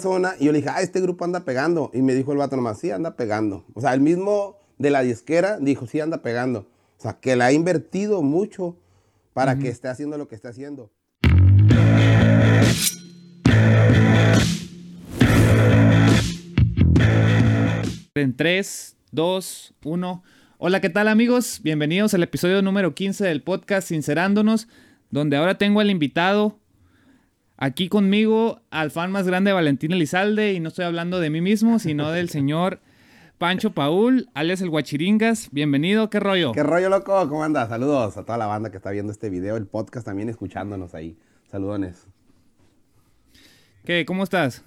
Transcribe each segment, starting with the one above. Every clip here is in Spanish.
zona y yo le dije, ah, este grupo anda pegando. Y me dijo el vato nomás, sí, anda pegando. O sea, el mismo de la disquera dijo, sí, anda pegando. O sea, que la ha invertido mucho para que esté haciendo lo que esté haciendo. En 3, 2, 1. Hola, ¿qué tal amigos? Bienvenidos al episodio número 15 del podcast Sincerándonos, donde ahora tengo al invitado aquí conmigo, al fan más grande de Valentín Elizalde, y no estoy hablando de mí mismo, sino del señor Pancho Paul, alias el Guachiringas. Bienvenido, ¿qué rollo? ¿Qué rollo, loco? ¿Cómo andas? Saludos a toda la banda que está viendo este video, el podcast también escuchándonos ahí. Saludones. ¿Qué? ¿Cómo estás?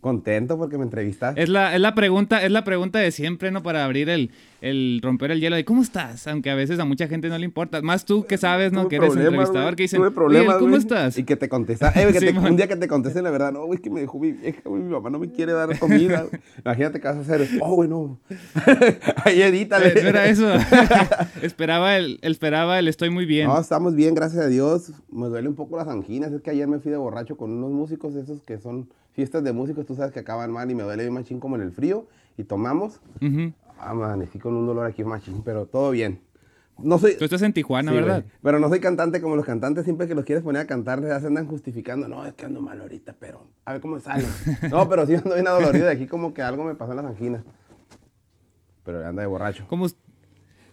Contento porque me entrevistaste. Es la, es la pregunta, es la pregunta de siempre, ¿no? Para abrir el, el romper el hielo de ¿cómo estás? Aunque a veces a mucha gente no le importa. Más tú que sabes, ¿no? Tuve que eres entrevistador, güey. que dicen, Tuve problemas, "Oye, ¿cómo güey". estás? Y que te contesta, eh, que te- Simón. un día que te contesten la verdad, no, güey, es que me dejó mi vieja, güey, mi mamá no me quiere dar comida. Imagínate qué vas a hacer. Oh, güey, no. Ahí edítale. Eh, era eso. esperaba el, esperaba el estoy muy bien. No, estamos bien, gracias a Dios. Me duele un poco las anginas. Es que ayer me fui de borracho con unos músicos, esos que son fiestas de músicos, tú sabes que acaban mal y me duele bien machín como en el frío. Y tomamos. Amanecí con un dolor aquí machín, pero todo bien. No soy... Tú estás en Tijuana, Sí, ¿verdad? güey. Pero no soy cantante como los cantantes, siempre que los quieres poner a cantar, ya se andan justificando. No, es que ando mal ahorita, pero a ver cómo sale. no, pero sí ando bien adolorido de aquí, como que algo me pasó en las anginas. Pero anda de borracho. Como,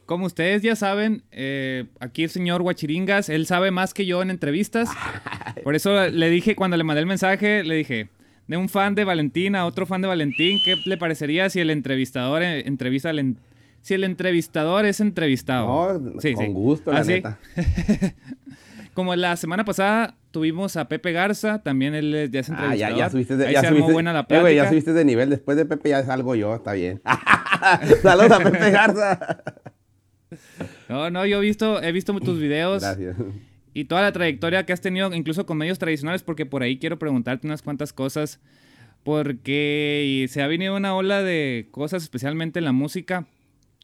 como ustedes ya saben, eh, aquí el señor Guachiringas, él sabe más que yo en entrevistas. Por eso le dije, cuando le mandé el mensaje, le dije, de un fan de Valentín a otro fan de Valentín, ¿qué le parecería si el entrevistador eh, entrevista al... en- si el entrevistador es entrevistado? No, con gusto, la ¿Ah, sí? Como la semana pasada tuvimos a Pepe Garza, también él ya es Ah, entrevistador. ya, ya subiste de, Ahí ya se armó subiste- buena la Eh, ya subiste de nivel. Después de Pepe ya salgo yo, está bien. Saludos a Pepe Garza. No, no, yo he visto, he visto tus videos. Gracias. Y toda la trayectoria que has tenido, incluso con medios tradicionales, porque por ahí quiero preguntarte unas cuantas cosas. Porque se ha venido una ola de cosas, especialmente en la música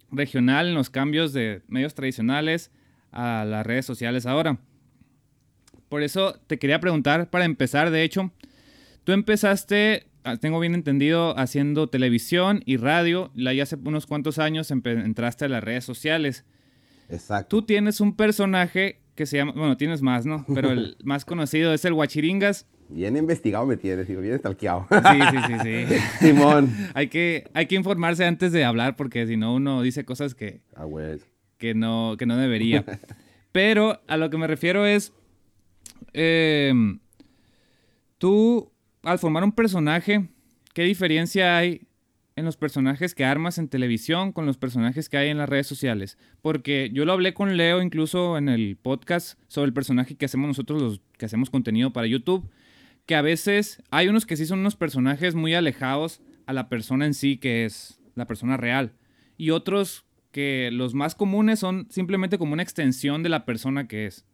regional, en los cambios de medios tradicionales a las redes sociales ahora. Por eso te quería preguntar, para empezar, de hecho, tú empezaste, ah, tengo bien entendido, haciendo televisión y radio, y hace unos cuantos años entraste a las redes sociales. Exacto. Tú tienes un personaje que se llama, bueno, tienes más, ¿no? Pero el más conocido es el Guachiringas. Bien investigado me tienes, digo, bien estalqueado. Sí, sí, sí, sí. Simón. hay, que, hay que informarse antes de hablar porque si no uno dice cosas que, Ah, que, no, que no debería. Pero a lo que me refiero es, em, tú al formar un personaje, ¿qué diferencia hay en los personajes que armas en televisión con los personajes que hay en las redes sociales? Porque yo lo hablé con Leo incluso en el podcast sobre el personaje que hacemos nosotros los que hacemos contenido para YouTube, que a veces hay unos que sí son unos personajes muy alejados a la persona en sí que es la persona real y otros que los más comunes son simplemente como una extensión de la persona que es.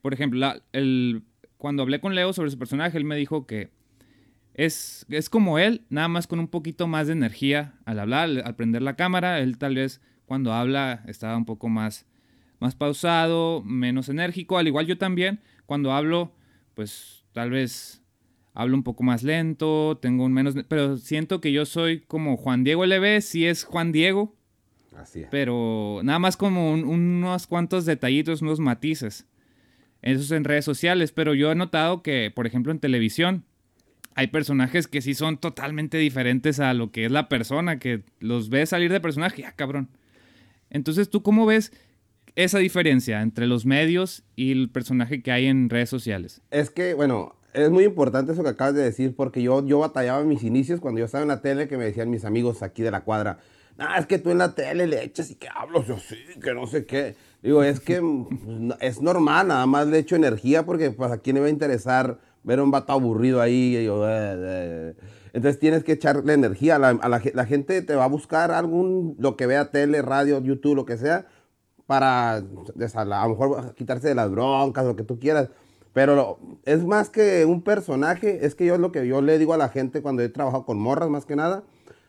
Por ejemplo, el, cuando hablé con Leo sobre su personaje, él me dijo que es, es como él, nada más con un poquito más de energía al hablar, al, prender la cámara. Él tal vez cuando habla estaba un poco más, más pausado, menos enérgico. Al igual yo también, cuando hablo, pues tal vez hablo un poco más lento, tengo un menos... Pero siento que yo soy como Juan Diego LB, sí es Juan Diego, Así es. pero nada más como un- unos cuantos detallitos, unos matices. Eso es en redes sociales, pero yo he notado que, por ejemplo, en televisión hay personajes que sí son totalmente diferentes a lo que es la persona, que los ves salir de personaje, ah, cabrón. Entonces, ¿tú cómo ves esa diferencia entre los medios y el personaje que hay en redes sociales? Es que, bueno, es muy importante eso que acabas de decir, porque yo, yo batallaba en mis inicios cuando yo estaba en la tele, que me decían mis amigos aquí de la cuadra, ah, es que tú en la tele le echas y que hablo yo sí, que no sé qué. Digo, es que pues, es normal, nada más le echo energía, porque pues a quién le va a interesar ver a un vato aburrido ahí. "Eh, eh". Entonces tienes que echarle energía. La, a la ge- la gente te va a buscar algún, lo que vea tele, radio, YouTube, lo que sea, para a lo mejor quitarse de las broncas, lo que tú quieras. Pero lo- es más que un personaje, es que yo lo que yo le digo a la gente cuando he trabajado con morras más que nada,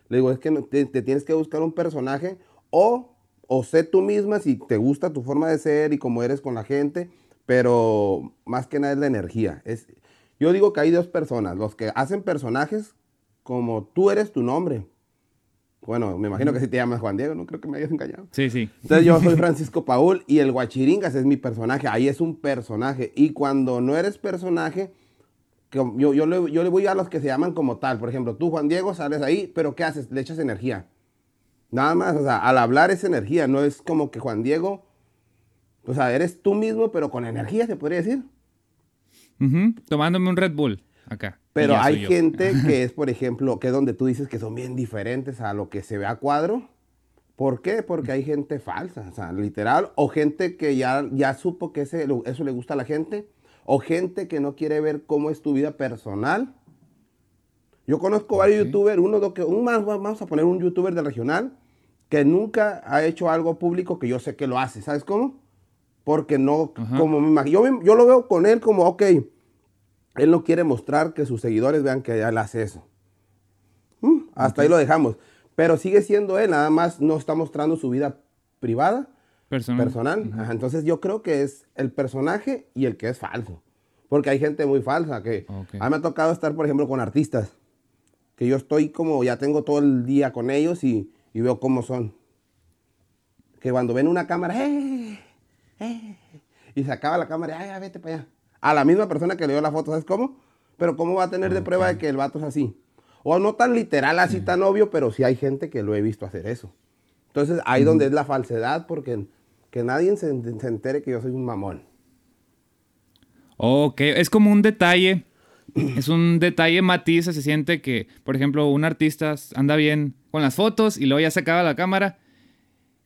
le digo, es que te, te tienes que buscar un personaje o, o sé tú misma si te gusta tu forma de ser y cómo eres con la gente, pero más que nada es la energía. Es, yo digo que hay dos personas, los que hacen personajes como tú eres tu nombre. Bueno, me imagino que si te llamas Juan Diego, no creo que me hayas engañado. Sí, sí. Entonces yo soy Francisco Paul y el Guachiringas es mi personaje. Ahí es un personaje. Y cuando no eres personaje, yo, yo, le, yo le voy a los que se llaman como tal. Por ejemplo, tú, Juan Diego, sales ahí, pero ¿qué haces? Le echas energía. Nada más, o sea, al hablar es energía, no es como que Juan Diego, o sea, eres tú mismo, pero con energía, se podría decir. Tomándome un Red Bull acá. Pero hay gente que es, por ejemplo, que es donde tú dices que son bien diferentes a lo que se ve a cuadro. ¿Por qué? Porque hay gente falsa, o sea, literal, o gente que ya, ya supo que ese, eso le gusta a la gente, o gente que no quiere ver cómo es tu vida personal. Yo conozco varios youtubers, uno que, un más, vamos a poner un youtuber del regional, que nunca ha hecho algo público que yo sé que lo hace, ¿sabes cómo? Porque no, como me imagino, yo, yo, lo veo con él como, ok, él no quiere mostrar que sus seguidores vean que él hace eso. Mm, hasta ahí lo dejamos. Pero sigue siendo él, nada más no está mostrando su vida privada, personal. personal. entonces yo creo que es el personaje y el que es falso. Porque hay gente muy falsa que a mí me ha tocado estar, por ejemplo, con artistas. Que yo estoy como, ya tengo todo el día con ellos y, y veo cómo son. Que cuando ven una cámara, ¡eh! ¡eh! Y se acaba la cámara, ¡ay, vete para allá! A la misma persona que le dio la foto, ¿sabes cómo? Pero ¿cómo va a tener de prueba de que el vato es así? O no tan literal, así tan obvio, pero sí hay gente que lo he visto hacer eso. Entonces, ahí donde es la falsedad, porque que nadie se, se, entere que yo soy un mamón. Ok, es como un detalle, es un detalle matiz, se siente que, por ejemplo, un artista anda bien con las fotos y luego ya se acaba la cámara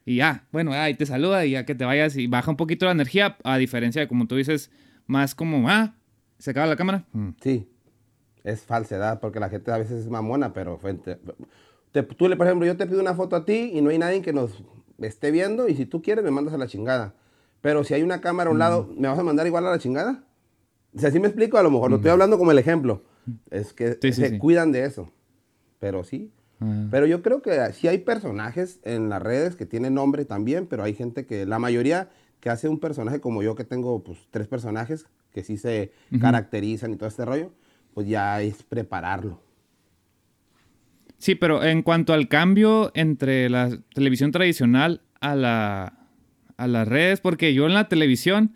y ya, bueno, ahí te saluda y ya que te vayas y baja un poquito la energía, a diferencia de como tú dices, más como, ah, se acaba la cámara. Mm. Sí, es falsedad porque la gente a veces es mamona, pero tú, por ejemplo, yo te pido una foto a ti y no hay nadie que nos esté viendo y si tú quieres me mandas a la chingada. Pero si hay una cámara a un lado, ¿me vas a mandar igual a la chingada? Si así me explico, a lo mejor lo estoy hablando como el ejemplo. Es que se cuidan de eso. Pero sí, Ah. Pero yo creo que sí hay personajes en las redes que tienen nombre también, pero hay gente que, la mayoría que hace un personaje como yo, que tengo pues tres personajes que sí se caracterizan y todo este rollo, pues ya es prepararlo. Sí, pero en cuanto al cambio entre la televisión tradicional a, la, a las redes, porque yo en la televisión,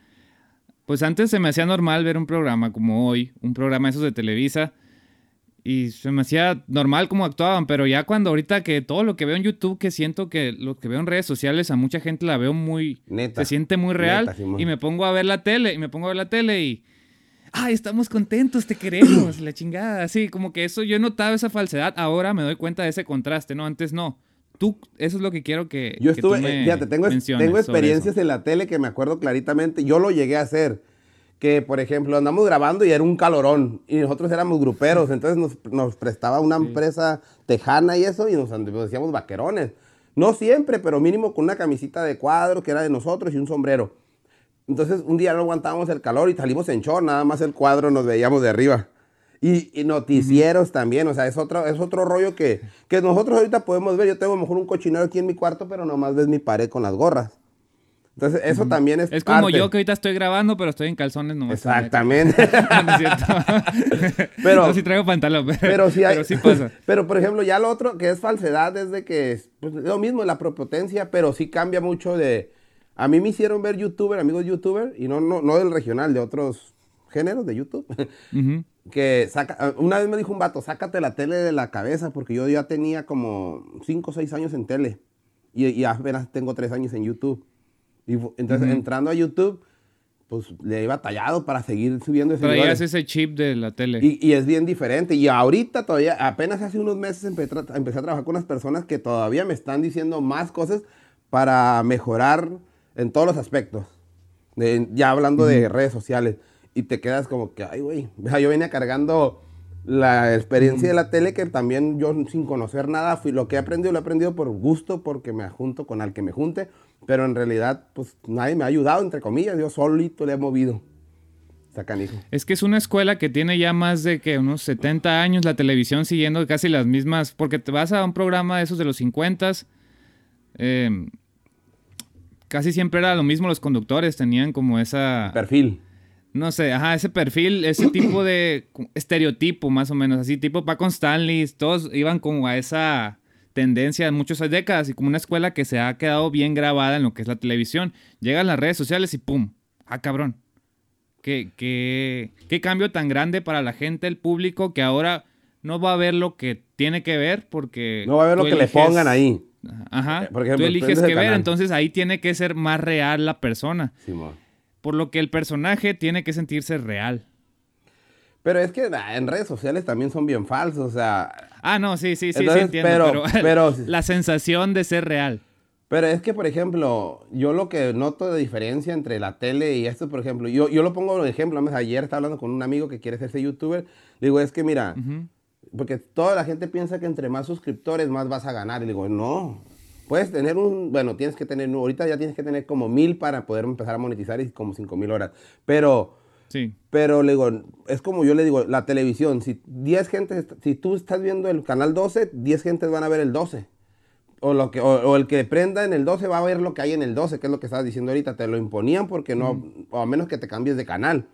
pues antes se me hacía normal ver un programa como hoy, un programa esos de Televisa, y se me hacía normal cómo actuaban, pero ya cuando ahorita que todo lo que veo en YouTube, que siento que lo que veo en redes sociales a mucha gente la veo muy... Neta. Se siente muy real. y me pongo a ver la tele, y me pongo a ver la tele y... ¡Ay, estamos contentos, te queremos! la chingada. Así, como que eso, yo he notado esa falsedad. Ahora me doy cuenta de ese contraste, ¿no? Antes no. Tú, eso es lo que quiero que... Yo estuve, fíjate, tengo, tengo experiencias en la tele que me acuerdo claritamente. Yo lo llegué a hacer que, por ejemplo, andamos grabando y era un calorón y nosotros éramos gruperos, entonces nos, prestaba una empresa tejana y eso y nos, decíamos vaquerones. No siempre, pero mínimo con una camisita de cuadro que era de nosotros y un sombrero. Entonces un día no aguantábamos el calor y salimos en short, nada más el cuadro nos veíamos de arriba. Y, noticieros también, o sea, es otro, es otro rollo que, que nosotros ahorita podemos ver. Yo tengo mejor un cochinero aquí en mi cuarto, pero nomás ves mi pared con las gorras. Entonces, eso también es. Es como yo que ahorita estoy grabando, pero estoy en calzones nomás. Exactamente. no, es cierto. pero. No, si traigo pantalón, pero, sí, hay, pero sí pasa. Pero, por ejemplo, ya lo otro que es falsedad es de que. Pues, lo mismo, la propotencia, pero sí cambia mucho de. A mí me hicieron ver youtuber, amigos youtuber, y no, no, no del regional, de otros géneros de YouTube. Que saca. Una vez me dijo un vato, sácate la tele de la cabeza, porque yo ya tenía como 5 o 6 años en tele. Y, y apenas tengo 3 años en YouTube. Y entonces, entrando a YouTube, pues le he batallado para seguir subiendo ese chip de la tele. Y, es bien diferente. Y ahorita todavía, apenas hace unos meses empecé, a trabajar con unas personas que todavía me están diciendo más cosas para mejorar en todos los aspectos. ya hablando de redes sociales. Y te quedas como que, ay, güey. Yo venía cargando la experiencia de la tele que también yo sin conocer nada, fui, lo que he aprendido lo he aprendido por gusto, porque me junto con al que me junte, pero en realidad pues nadie me ha ayudado, entre comillas, yo solito le he movido. Sacanijo. Es que es una escuela que tiene ya más de que unos 70 años la televisión siguiendo casi las mismas, porque te vas a un programa de esos de los 50, eh, casi siempre era lo mismo, los conductores tenían como esa... Perfil no sé, ajá, ese perfil, ese tipo de estereotipo más o menos, así tipo Paco Stanley, todos iban como a esa tendencia de muchas décadas y como una escuela que se ha quedado bien grabada en lo que es la televisión. Llegan las redes sociales y ¡pum! ¡Ah, cabrón! ¿Qué, qué, qué cambio tan grande para la gente, el público, que ahora no va a ver lo que tiene que ver porque... No va a ver lo que le pongan ahí. Ajá. Eh, por ejemplo, tú eliges qué ver, entonces ahí tiene que ser más real la persona. por lo que el personaje tiene que sentirse real. Pero es que ah, en redes sociales también son bien falsos, o sea... Ah, no, sí, sí, sí, sí entiendo, pero, la sensación de ser real. Pero es que, por ejemplo, yo lo que noto de diferencia entre la tele y esto, por ejemplo, yo, yo lo pongo de ejemplo, ayer estaba hablando con un amigo que quiere ser youtuber, digo, es que mira, porque toda la gente piensa que entre más suscriptores más vas a ganar, y digo, no, puedes tener un, bueno, tienes que tener, ahorita ya tienes que tener como mil para poder empezar a monetizar y como cinco mil horas, pero Sí. Pero le digo, es como yo le digo, la televisión, si 10 gente, si tú estás viendo el canal 12, 10 gentes van a ver el 12. O, lo que, o, el que prenda en el 12 va a ver lo que hay en el 12, que es lo que estabas diciendo ahorita. Te lo imponían porque no, o a menos que te cambies de canal.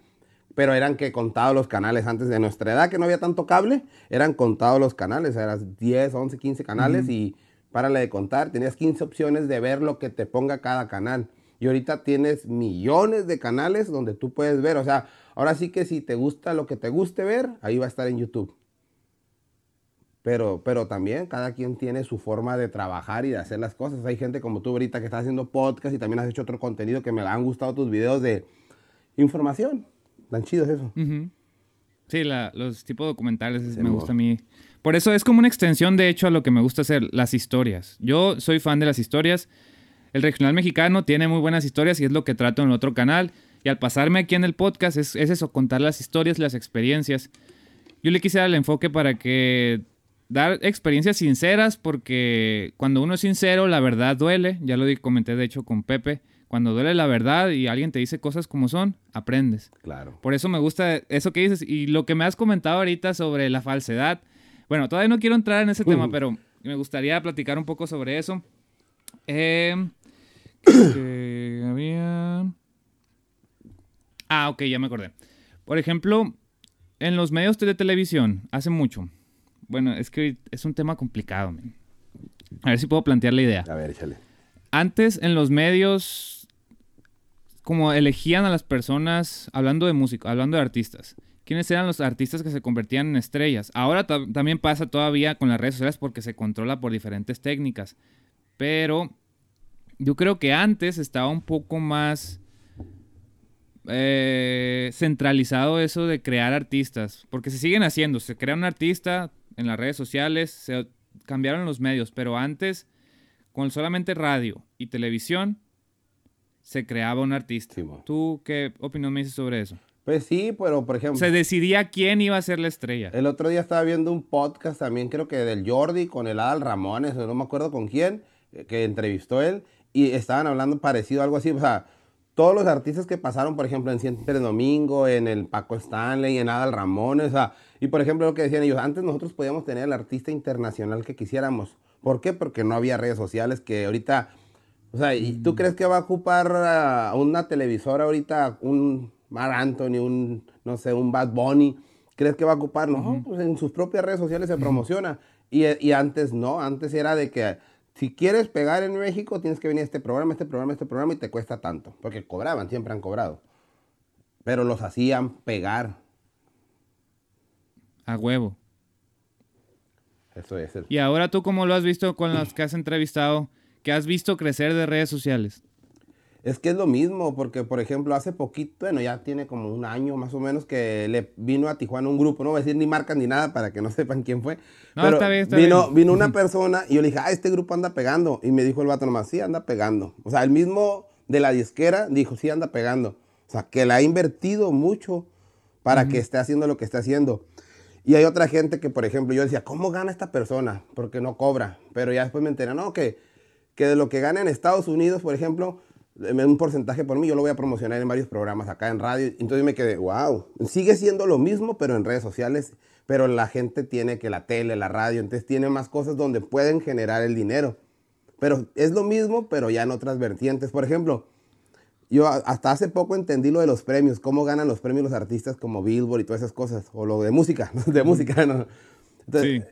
Pero eran que contados los canales antes de nuestra edad, que no había tanto cable, eran contados los canales. Eran 10, 11, 15 canales y párale de contar. Tenías 15 opciones de ver lo que te ponga cada canal. Y ahorita tienes millones de canales donde tú puedes ver. O sea, ahora sí que si te gusta lo que te guste ver, ahí va a estar en YouTube. Pero, pero también cada quien tiene su forma de trabajar y de hacer las cosas. Hay gente como tú ahorita que está haciendo podcast y también has hecho otro contenido que me han gustado tus videos de información. Tan chidos eso. Sí, los tipos documentales me gusta a mí. Por eso es como una extensión, de hecho, a lo que me gusta hacer, las historias. Yo soy fan de las historias. El regional mexicano tiene muy buenas historias y es lo que trato en el otro canal. Y al pasarme aquí en el podcast es, eso, contar las historias, las experiencias. Yo le quise dar el enfoque para que dar experiencias sinceras porque cuando uno es sincero la verdad duele. Ya lo comenté de hecho con Pepe. Cuando duele la verdad y alguien te dice cosas como son, aprendes. Claro. Por eso me gusta eso que dices. Y lo que me has comentado ahorita sobre la falsedad. Bueno, todavía no quiero entrar en ese tema, pero me gustaría platicar un poco sobre eso. Eh, que había... Ah, ok, ya me acordé. Por ejemplo, en los medios de televisión, hace mucho. Bueno, es que es un tema complicado. A ver si puedo plantear la idea. A ver, échale. Antes, en los medios, como elegían a las personas, hablando de música, hablando de artistas. ¿Quiénes eran los artistas que se convertían en estrellas? Ahora también pasa todavía con las redes sociales porque se controla por diferentes técnicas. Pero yo creo que antes estaba un poco más eh, centralizado eso de crear artistas, porque se siguen haciendo, se crea un artista en las redes sociales, se cambiaron los medios, pero antes con solamente radio y televisión se creaba un artista. ¿Tú qué opinión me dices sobre eso? Pues sí, pero por ejemplo... Se decidía quién iba a ser la estrella. El otro día estaba viendo un podcast también, creo que del Jordi, con el Adal Ramones, no me acuerdo con quién, eh, que entrevistó él, y estaban hablando parecido, algo así, o sea, todos los artistas que pasaron, por ejemplo, en Siempre Domingo, en el Paco Stanley, en Adal Ramones, o sea, y por ejemplo lo que decían ellos, antes nosotros podíamos tener el artista internacional que quisiéramos. ¿Por qué? Porque no había redes sociales que ahorita, o sea, ¿y ¿tú crees que va a ocupar a una televisora ahorita un Mar Anthony, un, no sé, un Bad Bunny? ¿Crees que va a ocupar? No, pues en sus propias redes sociales se promociona. Y, y antes no, antes era de que si quieres pegar en México, tienes que venir a este programa, este programa, este programa y te cuesta tanto. Porque cobraban, siempre han cobrado. Pero los hacían pegar. A huevo. Eso es. El... Y ahora tú, ¿cómo lo has visto con los que has entrevistado? ¿Qué has visto crecer de redes sociales? Es que es lo mismo, porque por ejemplo, hace poquito, bueno, ya tiene como un año más o menos que le vino a Tijuana un grupo, no voy a decir ni marcas ni nada para que no sepan quién fue. No, pero está bien, está vino, bien. Vino una persona y yo le dije, ah, este grupo anda pegando. Y me dijo el vato nomás, sí, anda pegando. O sea, el mismo de la disquera dijo, sí, anda pegando. O sea, que le ha invertido mucho para que esté haciendo lo que está haciendo. Y hay otra gente que, por ejemplo, yo decía, ¿cómo gana esta persona? Porque no cobra. Pero ya después me enteré, no, que, que de lo que gana en Estados Unidos, por ejemplo, un porcentaje por mí, yo lo voy a promocionar en varios programas acá en radio. Entonces me quedé, wow, sigue siendo lo mismo, pero en redes sociales, pero la gente tiene que la tele, la radio, entonces tiene más cosas donde pueden generar el dinero. Pero es lo mismo, pero ya en otras vertientes. Por ejemplo, yo hasta hace poco entendí lo de los premios, cómo ganan los premios los artistas como Billboard y todas esas cosas, o lo de música, de música, ¿no? Entonces,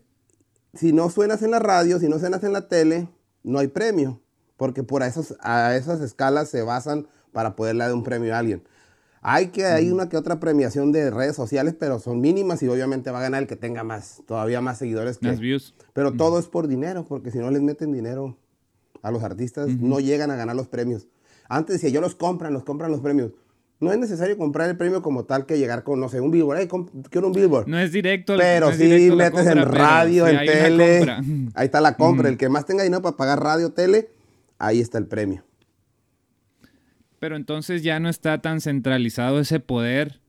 si no suenas en la radio, si no suenas en la tele, no hay premio, porque por esos, a esas escalas se basan para poderle dar un premio a alguien. Hay que hay una que otra premiación de redes sociales, pero son mínimas y obviamente va a ganar el que tenga más, todavía más seguidores que. Más views. Pero todo es por dinero, porque si no les meten dinero a los artistas, no llegan a ganar los premios. Antes decía, yo los compran, los compran los premios. No es necesario comprar el premio como tal que llegar con, no sé, un billboard. Hey, quiero un billboard. No es directo. Pero no es sí directo metes compra, en radio, en tele. Ahí está la compra. El que más tenga dinero para pagar radio, tele, ahí está el premio. Pero entonces ya no está tan centralizado ese poder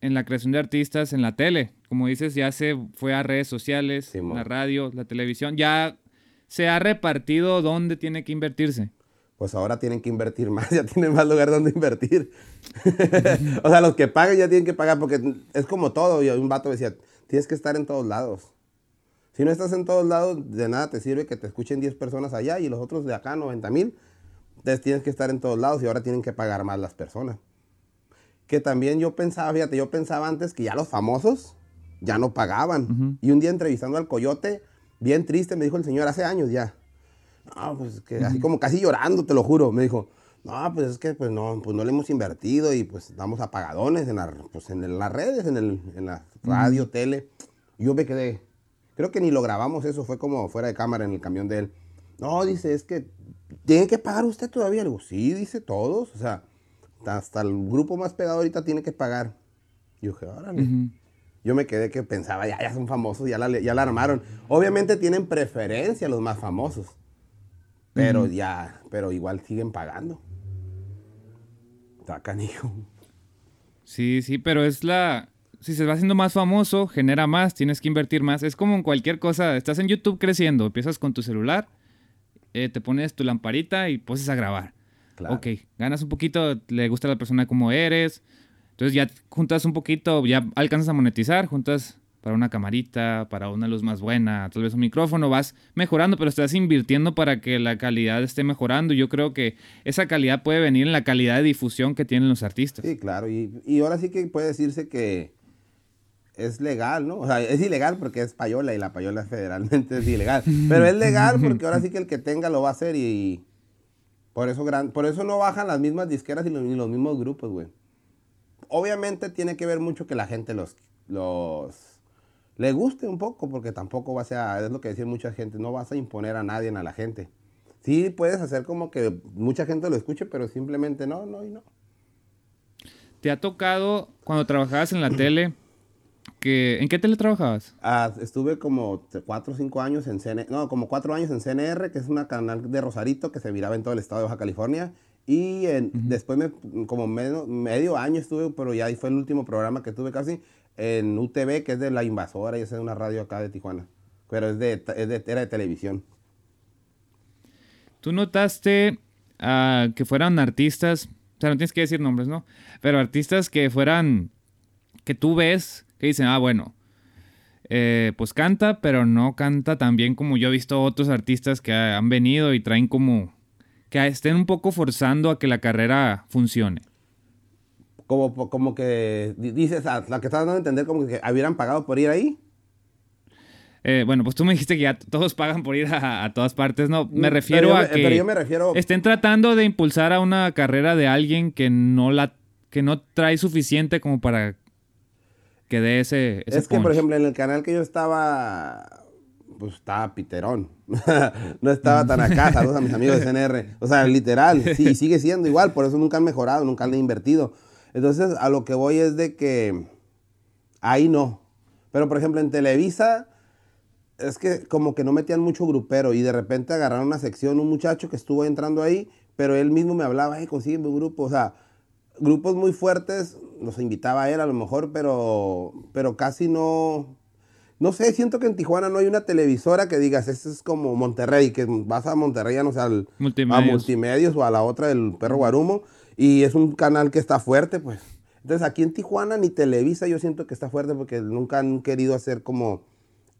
en la creación de artistas en la tele. Como dices, ya se fue a redes sociales, la radio, la televisión. Ya se ha repartido dónde tiene que invertirse. Pues ahora tienen que invertir más, ya tienen más lugar donde invertir. o sea, los que pagan ya tienen que pagar porque es como todo. Y un vato decía, tienes que estar en todos lados. Si no estás en todos lados, de nada te sirve que te escuchen 10 personas allá y los otros de acá, 90 mil. Entonces tienes que estar en todos lados y ahora tienen que pagar más las personas. Que también yo pensaba, fíjate, yo pensaba antes que ya los famosos ya no pagaban. Y un día entrevistando al coyote, bien triste, me dijo el señor, hace años ya. No, pues que así como casi llorando, te lo juro. Me dijo, no, pues es que pues no, pues no le hemos invertido y pues damos apagadones en, la- pues, en las redes, en, el, en la radio, tele. Yo me quedé, creo que ni lo grabamos eso, fue como fuera de cámara en el camión de él. No, dice, es que tiene que pagar usted todavía. Le digo, sí, dice todos. O sea, hasta el grupo más pegado ahorita tiene que pagar. Y yo dije, órale. Yo me quedé que pensaba, ya, ya son famosos, ya la, ya la armaron. Obviamente tienen preferencia los más famosos. Pero ya, pero igual siguen pagando. Está canijo. Sí, sí, pero es la... Si se va haciendo más famoso, genera más, tienes que invertir más. Es como en cualquier cosa. Estás en YouTube creciendo, empiezas con tu celular, eh, te pones tu lamparita y poses a grabar. Claro. Ok, ganas un poquito, le gusta a la persona como eres. Entonces ya juntas un poquito, ya alcanzas a monetizar, juntas para una camarita, para una luz más buena, tal vez un micrófono, vas mejorando, pero estás invirtiendo para que la calidad esté mejorando. Yo creo que esa calidad puede venir en la calidad de difusión que tienen los artistas. Sí, claro. Y, y ahora sí que puede decirse que es legal, ¿no? O sea, es ilegal porque es payola y la payola federalmente es ilegal. Pero es legal porque ahora sí que el que tenga lo va a hacer y por eso, gran, por eso no bajan las mismas disqueras y los, los mismos grupos, güey. Obviamente tiene que ver mucho que la gente los, los le guste un poco porque tampoco vas a, es lo que decía mucha gente, no vas a imponer a nadie, a la gente. Sí puedes hacer como que mucha gente lo escuche, pero simplemente no, no y no. ¿Te ha tocado cuando trabajabas en la tele? Que, ¿En qué tele trabajabas? Ah, estuve como t- cuatro o cinco años en CNR, no, como cuatro años en CNR, que es una canal de Rosarito que se viraba en todo el estado de Baja California. Y en- después, me, como medio, medio año estuve, pero ya ahí fue el último programa que tuve casi, en UTV, que es de La Invasora, y es una radio acá de Tijuana. Pero es de, es de- era de televisión. ¿Tú notaste ah, que fueran artistas, o sea, no tienes que decir nombres, ¿no? Pero artistas que fueran, que tú ves, que dicen, ah, bueno, eh, pues canta, pero no canta tan bien como yo he visto otros artistas que han venido y traen como, que estén un poco forzando a que la carrera funcione. Como, como que di- dices, ah, la que estás dando a entender como que hubieran pagado por ir ahí. Eh, bueno, pues tú me dijiste que ya todos pagan por ir a, a todas partes, ¿no? Me Mm, refiero yo a que pero yo me refiero- estén tratando de impulsar a una carrera de alguien que no la que no trae suficiente como para que dé ese, ese Es que, por ejemplo, en el canal que yo estaba, pues estaba piterón. no estaba tan acá, saludos a mis amigos de CNR. O sea, literal, sí, sigue siendo igual, por eso nunca han mejorado, nunca han invertido. Entonces, a lo que voy es de que ahí no. Pero, por ejemplo, en Televisa, es que como que no metían mucho grupero y de repente agarraron una sección, un muchacho que estuvo entrando ahí, pero él mismo me hablaba, hey, consígueme un grupo. O sea, grupos muy fuertes, los invitaba a él a lo mejor, pero, pero casi no. No sé, siento que en Tijuana no hay una televisora que digas, este es como Monterrey, que vas a Monterrey, no sé, al, a Multimedios. Multimedios o a la otra del Perro Guarumo, y es un canal que está fuerte, pues. Entonces aquí en Tijuana ni Televisa yo siento que está fuerte porque nunca han querido hacer como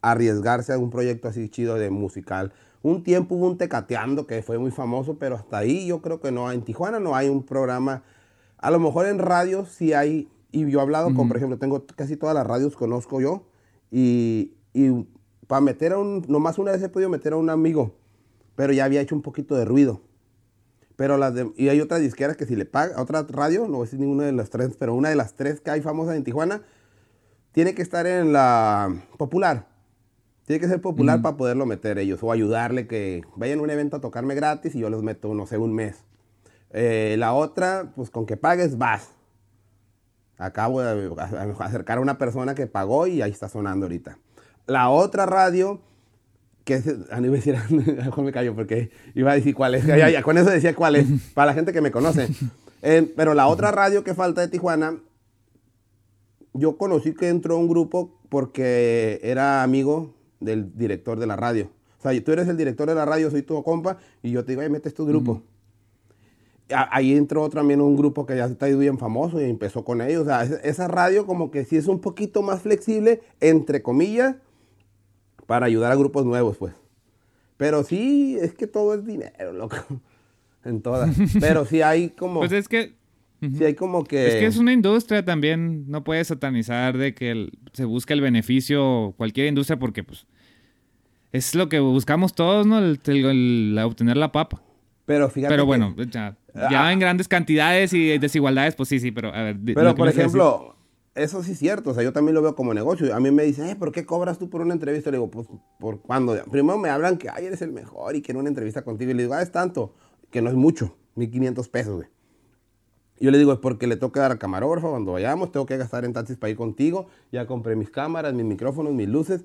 arriesgarse a un proyecto así chido de musical. Un tiempo hubo un tecateando que fue muy famoso, pero hasta ahí yo creo que no. En Tijuana no hay un programa. A lo mejor en radio sí hay. Y yo he hablado con, por ejemplo, tengo casi todas las radios, conozco yo. Y, y para meter a un. Nomás una vez he podido meter a un amigo, pero ya había hecho un poquito de ruido. Pero las de- y hay otras disqueras que si le paga, otra radio, no voy a decir ninguna de las tres, pero una de las tres que hay famosas en Tijuana, tiene que estar en la popular. Tiene que ser popular para poderlo meter ellos o ayudarle que vayan a un evento a tocarme gratis y yo los meto, no sé, un mes. Eh, la otra, pues con que pagues vas. Acabo de acercar a una persona que pagó y ahí está sonando ahorita. La otra radio, que es, a mí me mejor me callo porque iba a decir cuál es. Ya, ya, con eso decía cuál es, para la gente que me conoce. Eh, pero la otra radio que falta de Tijuana, yo conocí que entró un grupo porque era amigo del director de la radio. O sea, tú eres el director de la radio, soy tu compa, y yo te digo, ay, metes tu grupo. A- Ahí entró también un grupo que ya está bien famoso y empezó con ellos. O sea, es- esa radio como que sí es un poquito más flexible, entre comillas, para ayudar a grupos nuevos, pues. Pero sí, es que todo es dinero, loco. En todas. Pero sí hay como... Pues es que sí hay como que... Es que es una industria también, no puedes satanizar de que el- se busca el beneficio, cualquier industria, porque pues es lo que buscamos todos, ¿no? El, el- obtener la papa. Pero fíjate Pero que- bueno, ya, ya en grandes cantidades y desigualdades, pues sí, sí, pero a ver. Pero, por a ejemplo, eso sí es cierto. O sea, yo también lo veo como negocio. A mí me dicen, eh, ¿por qué cobras tú por una entrevista? Le digo, pues, ¿por cuándo? Primero me hablan que, ay, eres el mejor y quiero una entrevista contigo. Y le digo, ah, es tanto, que no es mucho, 1500 pesos, güey. Yo le digo, es porque le tengo que dar al camarógrafo cuando vayamos, tengo que gastar en taxis para ir contigo. Ya compré mis cámaras, mis micrófonos, mis luces.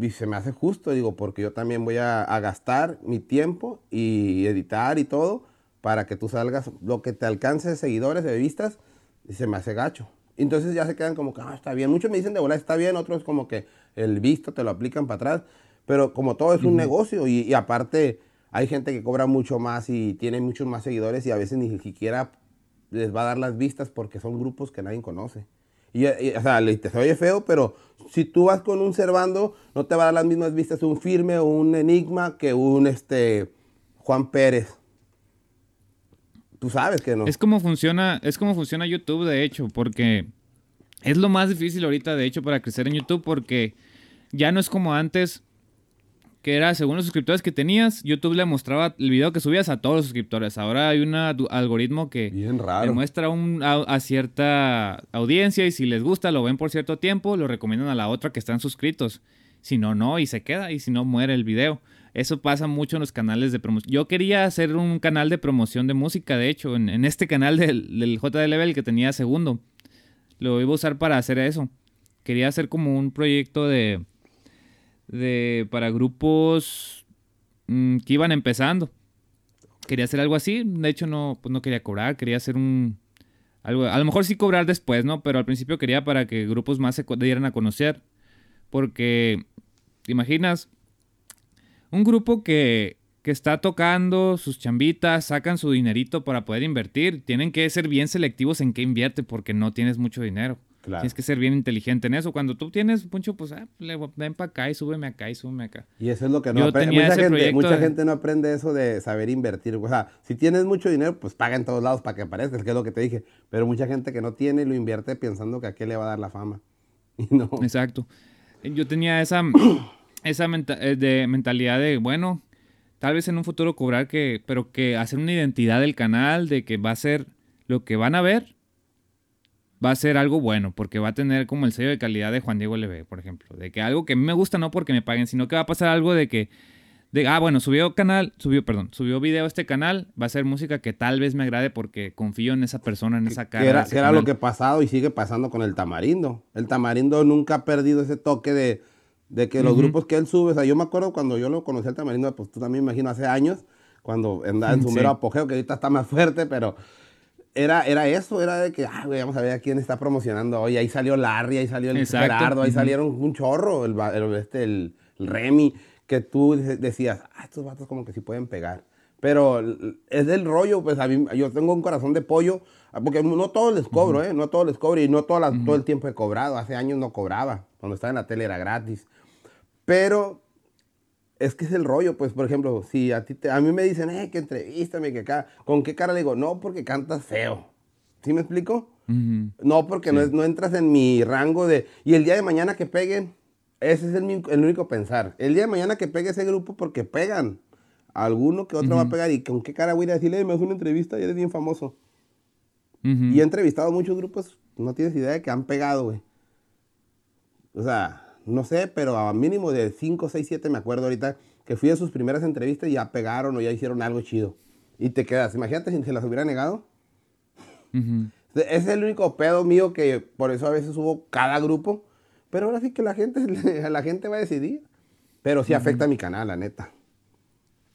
Y se me hace justo, digo, porque yo también voy a, a gastar mi tiempo y editar y todo para que tú salgas, lo que te alcance de seguidores, de vistas, y se me hace gacho. Entonces ya se quedan como que, ah, está bien. Muchos me dicen de volar está bien, otros como que el visto te lo aplican para atrás. Pero como todo es un negocio y, y aparte hay gente que cobra mucho más y tiene muchos más seguidores y a veces ni siquiera les va a dar las vistas porque son grupos que nadie conoce. Y, y, o sea, le- te oye feo, pero si tú vas con un Servando, no te va a dar las mismas vistas un Firme o un Enigma que un este, Juan Pérez. Tú sabes que no. Es como funciona, es como funciona YouTube, de hecho, porque es lo más difícil ahorita, de hecho, para crecer en YouTube, porque ya no es como antes, que era según los suscriptores que tenías, YouTube le mostraba el video que subías a todos los suscriptores. Ahora hay un algoritmo que Bien raro. le muestra un- a, a cierta audiencia y si les gusta, lo ven por cierto tiempo, lo recomiendan a la otra que están suscritos. Si no, no, y se queda, y si no, muere el video. Eso pasa mucho en los canales de promoción. Yo quería hacer un canal de promoción de música, de hecho, en, este canal del, del JD Level que tenía segundo. Lo iba a usar para hacer eso. Quería hacer como un proyecto de, de para grupos mm, que iban empezando. Quería hacer algo así. De hecho, no, pues no quería cobrar. Quería hacer un... Algo, a lo mejor sí cobrar después, ¿no? Pero al principio quería para que grupos más se dieran a conocer. Porque, ¿te imaginas? Un grupo que, que está tocando sus chambitas, sacan su dinerito para poder invertir. Tienen que ser bien selectivos en qué invierte porque no tienes mucho dinero. Claro. Tienes que ser bien inteligente en eso. Cuando tú tienes mucho, pues, ah, le, ven para acá y súbeme acá y súbeme acá. Y eso es lo que no Yo aprende. Mucha, gente, proyecto mucha de- gente no aprende eso de saber invertir. O sea, si tienes mucho dinero, pues paga en todos lados para que aparezcas, que es lo que te dije. Pero mucha gente que no tiene lo invierte pensando que a qué le va a dar la fama. Y no. Exacto. Yo tenía esa, esa menta- eh, de mentalidad de, bueno, tal vez en un futuro cobrar que, pero que hacer una identidad del canal, de que va a ser lo que van a ver, va a ser algo bueno, porque va a tener como el sello de calidad de Juan Diego LB, por ejemplo. De que algo que a mí me gusta no porque me paguen, sino que va a pasar algo de que, de, ah, bueno, subió canal, subió, perdón, subió video a este canal, va a ser música que tal vez me agrade porque confío en esa persona, en esa cara. que era, que era lo que pasado y sigue pasando con el tamarindo. El tamarindo nunca ha perdido ese toque de, de que los grupos que él sube, o sea, yo me acuerdo cuando yo lo conocí al tamarindo, pues tú también me imagino hace años, cuando andaba en su Sí. mero apogeo, que ahorita está más fuerte, pero era, era eso, era de que, ah, güey, vamos a ver a quién está promocionando hoy. Ahí salió Larry, ahí salió el Exacto. Gerardo, ahí Ujú. salieron un chorro, el, el- este, el, el Remy, que tú de- decías, ah, estos vatos como que sí pueden pegar. Pero es del rollo, pues a mí, yo tengo un corazón de pollo, ah, porque no todos les cobro, ¿eh? No todos les cobro y no todas las- todo el tiempo he cobrado. Hace años no cobraba, cuando estaba en la tele era gratis. Pero es que es el rollo, pues, por ejemplo, si a ti te- a mí me dicen, eh, que entrevístame, que acá, ¿con qué cara le digo? No, porque cantas feo. ¿Sí me explico? No, porque no, entras en mi rango de... Y el día de mañana que peguen, ese es el, único pensar. El día de mañana que pegue ese grupo porque pegan. Alguno que otro va a pegar y con qué cara voy a ir a decirle, "Eh, me hace una entrevista y eres bien famoso. Y he entrevistado muchos grupos, no tienes idea de que han pegado, güey. O sea, no sé, pero a mínimo de 5, 6, 7 me acuerdo ahorita que fui a sus primeras entrevistas y ya pegaron o ya hicieron algo chido. Y te quedas, imagínate si se las hubiera negado. Ese es el único pedo mío que por eso a veces subo cada grupo. Pero ahora sí que la gente, la gente va a decidir. Pero sí afecta a mi canal, la neta.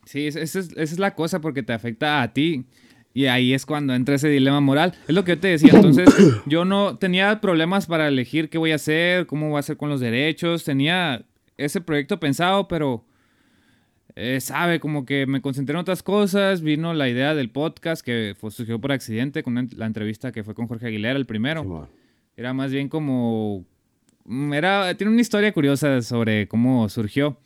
Sí, esa es, esa es la cosa porque te afecta a ti. Y ahí es cuando entra ese dilema moral. Es lo que yo te decía. Entonces, yo no tenía problemas para elegir qué voy a hacer, cómo voy a hacer con los derechos. Tenía ese proyecto pensado, pero, eh, sabe, como que me concentré en otras cosas. Vino la idea del podcast que fue- surgió por accidente con la entrevista que fue con Jorge Aguilera, el primero. Era más bien como. mm, Era, tiene una historia curiosa sobre cómo surgió.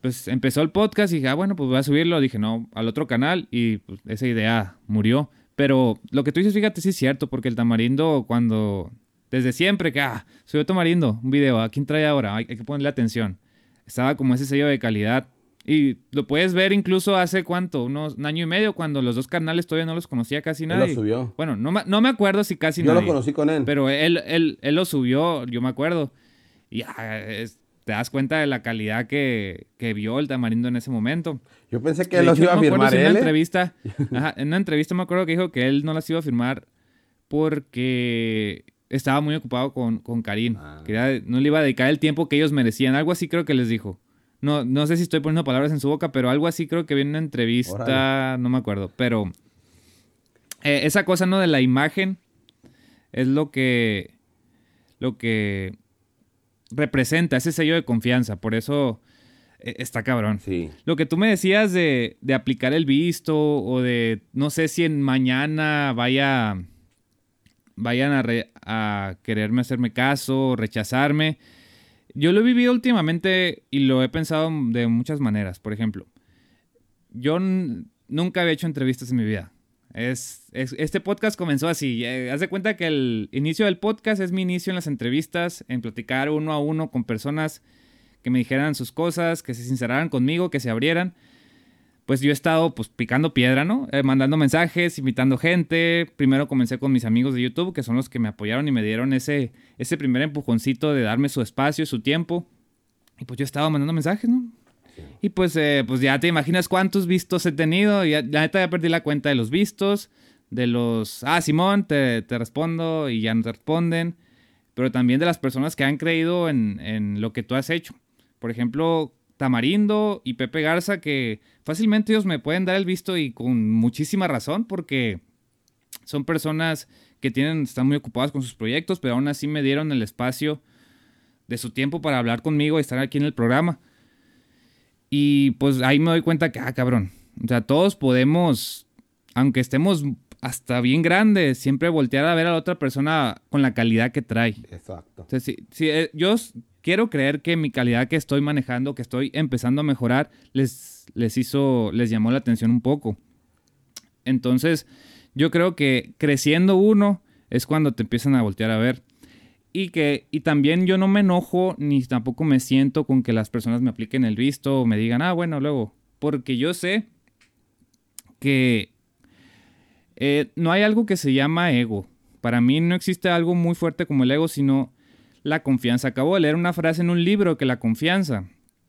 Pues empezó el podcast y dije, ah, bueno, pues voy a subirlo. Dije, no, al otro canal y pues, esa idea murió. Pero lo que tú dices, fíjate, sí es cierto, porque el tamarindo, cuando. Desde siempre que, ah, subió tamarindo, un video, ¿a quién trae ahora? Hay, hay que ponerle atención. Estaba como ese sello de calidad. Y lo puedes ver incluso hace cuánto, unos un año y medio, cuando los dos canales todavía no los conocía casi Él nadie. lo subió. Bueno, no, me- no me acuerdo si casi Yo nadie. lo conocí con él. Pero él, él, él lo subió, yo me acuerdo. Y ah, es- te das cuenta de la calidad que, que vio el tamarindo en ese momento. Yo pensé que él los iba a no firmar en él. una ¿eh? entrevista, ajá, en una entrevista me acuerdo que dijo que él no las iba a firmar porque estaba muy ocupado con, con Karim. Ah. Quería- no le iba a dedicar el tiempo que ellos merecían. Algo así creo que les dijo. No, no sé si estoy poniendo palabras en su boca, pero algo así creo que vi en una entrevista, no me acuerdo. Pero eh, esa cosa no de la imagen es lo que lo que representa ese sello de confianza. Por eso eh, está cabrón. Sí. Lo que tú me decías de, de aplicar el visto o de no sé si en mañana vaya vayan a, re- a quererme hacerme caso o rechazarme. Yo lo he vivido últimamente y lo he pensado de muchas maneras. Por ejemplo, yo nunca había hecho entrevistas en mi vida. Es, es- este podcast comenzó así. eh, haz de cuenta que el inicio del podcast es mi inicio en las entrevistas, en platicar uno a uno con personas que me dijeran sus cosas, que se sinceraran conmigo, que se abrieran. Pues yo he estado pues picando piedra, ¿no? Eh, mandando mensajes, invitando gente. Primero comencé con mis amigos de YouTube, que son los que me apoyaron y me dieron ese, ese primer empujoncito de darme su espacio, su tiempo. Y pues yo estaba mandando mensajes, ¿no? Y pues, eh, pues ya te imaginas cuántos vistos he tenido. Y ya, la neta ya perdí la cuenta de los vistos, de los, ah, Simón, te, te respondo y ya no te responden. Pero también de las personas que han creído en, en lo que tú has hecho. Por ejemplo, Tamarindo y Pepe Garza, que fácilmente ellos me pueden dar el visto y con muchísima razón, porque son personas que tienen, están muy ocupadas con sus proyectos, pero aún así me dieron el espacio de su tiempo para hablar conmigo y estar aquí en el programa. Y pues ahí me doy cuenta que, ah, cabrón. O sea, todos podemos, aunque estemos hasta bien grandes, siempre voltear a ver a la otra persona con la calidad que trae. Exacto. Sí- sí, eh, yo quiero creer que mi calidad que estoy manejando, que estoy empezando a mejorar, les, les hizo, les llamó la atención un poco. Entonces, yo creo que creciendo uno es cuando te empiezan a voltear a ver. Y que, y también yo no me enojo ni tampoco me siento con que las personas me apliquen el visto o me digan, ah, bueno, luego. Porque yo sé que eh, no hay algo que se llama ego. Para mí no existe algo muy fuerte como el ego, sino la confianza. Acabo de leer una frase en un libro que la confianza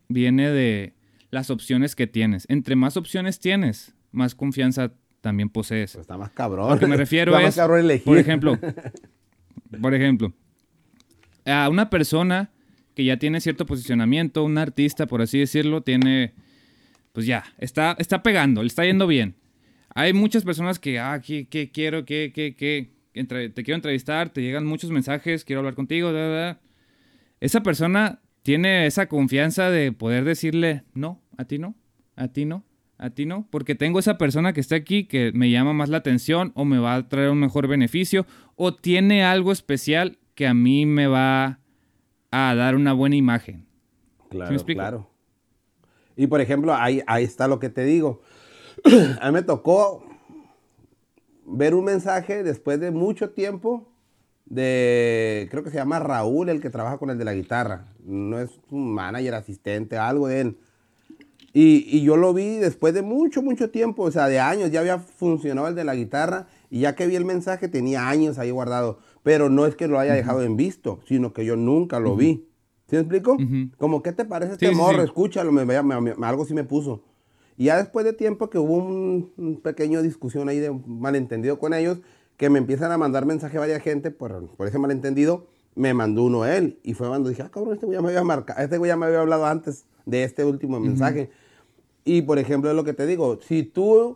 viene de las opciones que tienes. Entre más opciones tienes, más confianza también posees. Pues está más cabrón. Lo que me refiero Está más es, cabrón elegir. por ejemplo, por ejemplo, a una persona que ya tiene cierto posicionamiento, un artista, por así decirlo, tiene, pues ya, está, está pegando, le está yendo bien. Hay muchas personas que, ah, que quiero, que, que, entre- te quiero entrevistar, te llegan muchos mensajes, quiero hablar contigo, da, da, da. Esa persona tiene esa confianza de poder decirle, no, a ti no, a ti no, a ti no, porque tengo esa persona que está aquí que me llama más la atención o me va a traer un mejor beneficio o tiene algo especial que a mí me va a dar una buena imagen. Claro, claro. Y por ejemplo, ahí, ahí está lo que te digo. A mí me tocó ver un mensaje después de mucho tiempo de, creo que se llama Raúl, el que trabaja con el de la guitarra. No es un manager, asistente, algo de él. Y, y, yo lo vi después de mucho, mucho tiempo, o sea, de años, ya había funcionado el de la guitarra y ya que vi el mensaje tenía años ahí guardado. Pero no es que lo haya dejado en visto, sino que yo nunca lo vi. ¿Sí me explico? Como, ¿qué te parece este morro? Escúchalo, me, algo sí me puso. Y ya después de tiempo que hubo un, un pequeño discusión ahí de malentendido con ellos, que me empiezan a mandar mensaje a varias gente por, por ese malentendido, me mandó uno él. Y fue cuando dije, ah, cabrón, este güey ya me había marcado, este güey ya me había hablado antes de este último mensaje. Y por ejemplo, es lo que te digo, si tú,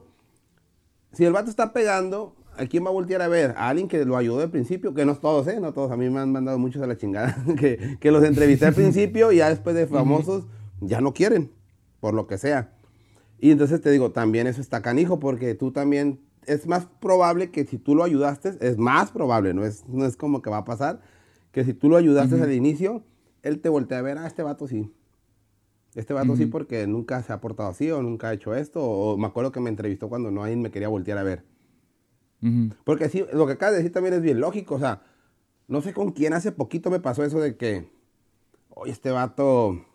si el vato está pegando, ¿a quién va a voltear a ver? A alguien que lo ayudó al principio, que no todos, ¿eh? No todos, a mí me han mandado muchos a la chingada, que, que los entrevisté al principio y ya después de famosos ya no quieren, por lo que sea. Y entonces te digo, también eso está canijo, porque tú también es más probable que si tú lo ayudaste, es más probable, no es, no es como que va a pasar, que si tú lo ayudaste al inicio, él te voltea a ver, a ah, este vato sí. Este vato sí porque nunca se ha portado así o nunca ha hecho esto, o me acuerdo que me entrevistó cuando no alguien me quería voltear a ver. Porque sí, lo que acabas de decir también es bien lógico, o sea, no sé con quién hace poquito me pasó eso de que, oye, este vato,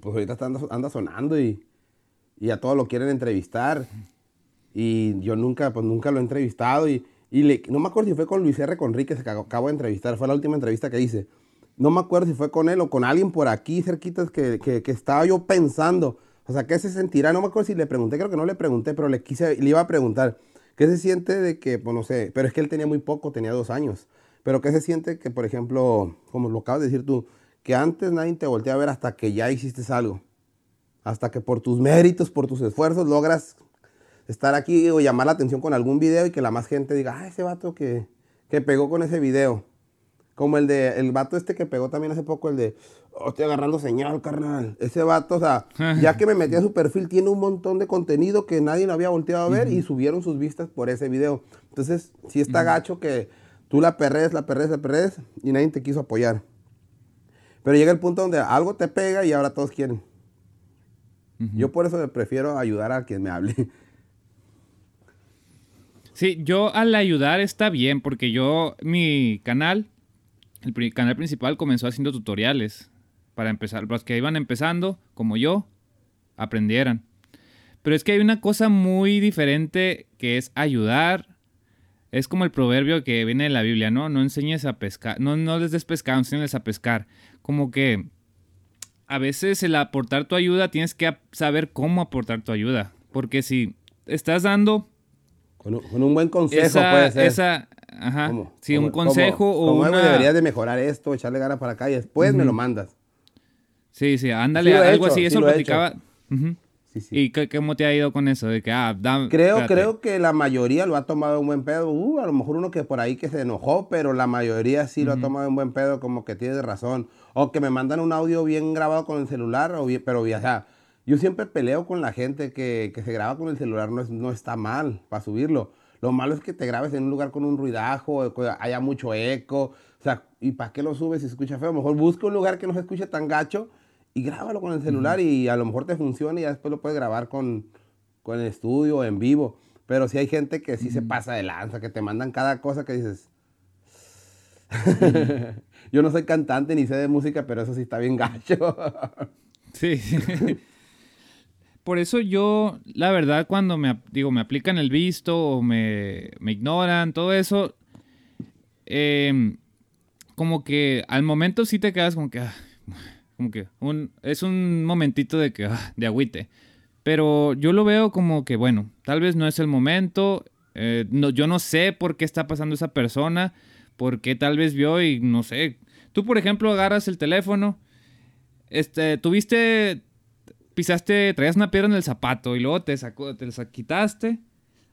pues ahorita anda, anda sonando y, y a todos lo quieren entrevistar. Y yo nunca, pues nunca lo he entrevistado. Y, y no me acuerdo si fue con Luis R. Conríquez que acabo de entrevistar. Fue la última entrevista que hice. No me acuerdo si fue con él o con alguien por aquí cerquitas que, que, que estaba yo pensando. O sea, ¿qué se sentirá? No me acuerdo si le pregunté, creo que no le pregunté, pero le quise, le iba a preguntar. ¿Qué se siente de que, pues no sé, pero es que él tenía muy poco, tenía dos años. Pero ¿qué se siente que, por ejemplo, como lo acabas de decir tú, que antes nadie te voltea a ver hasta que ya hiciste algo? Hasta que por tus méritos, por tus esfuerzos logras estar aquí o llamar la atención con algún video y que la más gente diga, ah, ese vato que, que pegó con ese video. Como el de, el vato este que pegó también hace poco, el de, oh, estoy agarrando señal, carnal. Ese vato, o sea, ya que me metí a su perfil, tiene un montón de contenido que nadie lo había volteado a ver y subieron sus vistas por ese video. Entonces, sí está gacho que tú la perres, la perres, la perres y nadie te quiso apoyar. Pero llega el punto donde algo te pega y ahora todos quieren. Yo por eso prefiero ayudar a quien me hable. Sí, yo al ayudar está bien, porque yo, mi canal, el canal principal comenzó haciendo tutoriales para empezar, los que iban empezando, como yo, aprendieran. Pero es que hay una cosa muy diferente que es ayudar. Es como el proverbio que viene de la Biblia, ¿no? No enseñes a pescar, no, no les des pescado, enseñes a pescar. Como que a veces el aportar tu ayuda tienes que saber cómo aportar tu ayuda. Porque si estás dando con un, buen consejo puede ser. Esa, ajá. Sí, un consejo o una... deberías de mejorar esto, echarle ganas para acá y después me lo mandas. Sí, sí, ándale, algo así. Eso lo platicaba. sí, sí. ¿Y cómo te ha ido con eso? De que, ah, creo, creo que la mayoría lo ha tomado un buen pedo. Uh, a lo mejor uno que por ahí que se enojó, pero la mayoría sí lo ha tomado un buen pedo, como que tiene razón. O que me mandan un audio bien grabado con el celular, o bien, pero o sea, yo siempre peleo con la gente que, se graba con el celular, no, no está mal para subirlo. Lo malo es que te grabes en un lugar con un ruidajo, haya mucho eco. O sea, ¿y para qué lo subes si se escucha feo? Mejor busca un lugar que no se escuche tan gacho y grábalo con el celular y a lo mejor te funciona y ya después lo puedes grabar con, con el estudio o en vivo. Pero sí hay gente que sí se pasa de lanza, que te mandan cada cosa que dices. Yo no soy cantante ni sé de música, pero eso sí está bien gacho. sí. por eso yo, la verdad, cuando me, digo, me aplican el visto o me, ignoran, todo eso, em, como que al momento sí te quedas como que, ah, como que un, es un momentito de que, ah, de agüite. Pero yo lo veo como que, bueno, tal vez no es el momento, eh, no, yo no sé por qué está pasando esa persona, por qué tal vez vio y no sé. Tú, por ejemplo, agarras el teléfono, este, tuviste pisaste, traías una piedra en el zapato y luego te sacó, te la quitaste.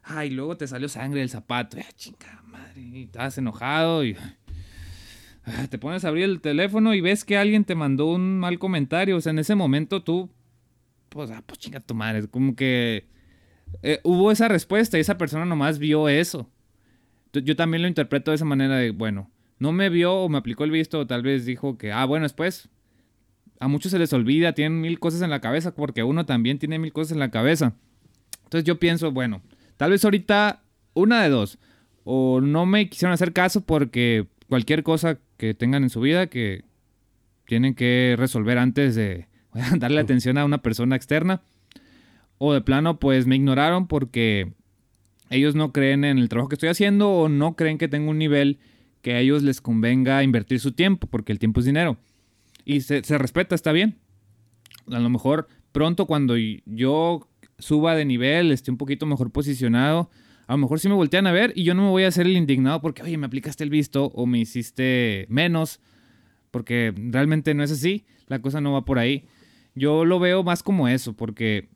Ay, luego te salió sangre del zapato. Ah, chinga madre. Y estabas enojado y. Ah, te pones a abrir el teléfono y ves que alguien te mandó un mal comentario. O sea, en ese momento tú. Pues, ah, pues chinga tu madre. Como que. Eh, hubo esa respuesta y esa persona nomás vio eso. Yo también lo interpreto de esa manera de, bueno, no me vio o me aplicó el visto o tal vez dijo que, ah, bueno, después a muchos se les olvida, tienen mil cosas en la cabeza, porque uno también tiene mil cosas en la cabeza. Entonces yo pienso, bueno, tal vez ahorita una de dos, o no me quisieron hacer caso porque cualquier cosa que tengan en su vida que tienen que resolver antes de darle atención a una persona externa, o de plano pues me ignoraron porque ellos no creen en el trabajo que estoy haciendo o no creen que tengo un nivel que a ellos les convenga invertir su tiempo, porque el tiempo es dinero. Y se, respeta, está bien. A lo mejor pronto cuando yo suba de nivel, esté un poquito mejor posicionado, a lo mejor sí me voltean a ver y yo no me voy a hacer el indignado porque, oye, me aplicaste el visto o me hiciste menos, porque realmente no es así, la cosa no va por ahí. Yo lo veo más como eso, porque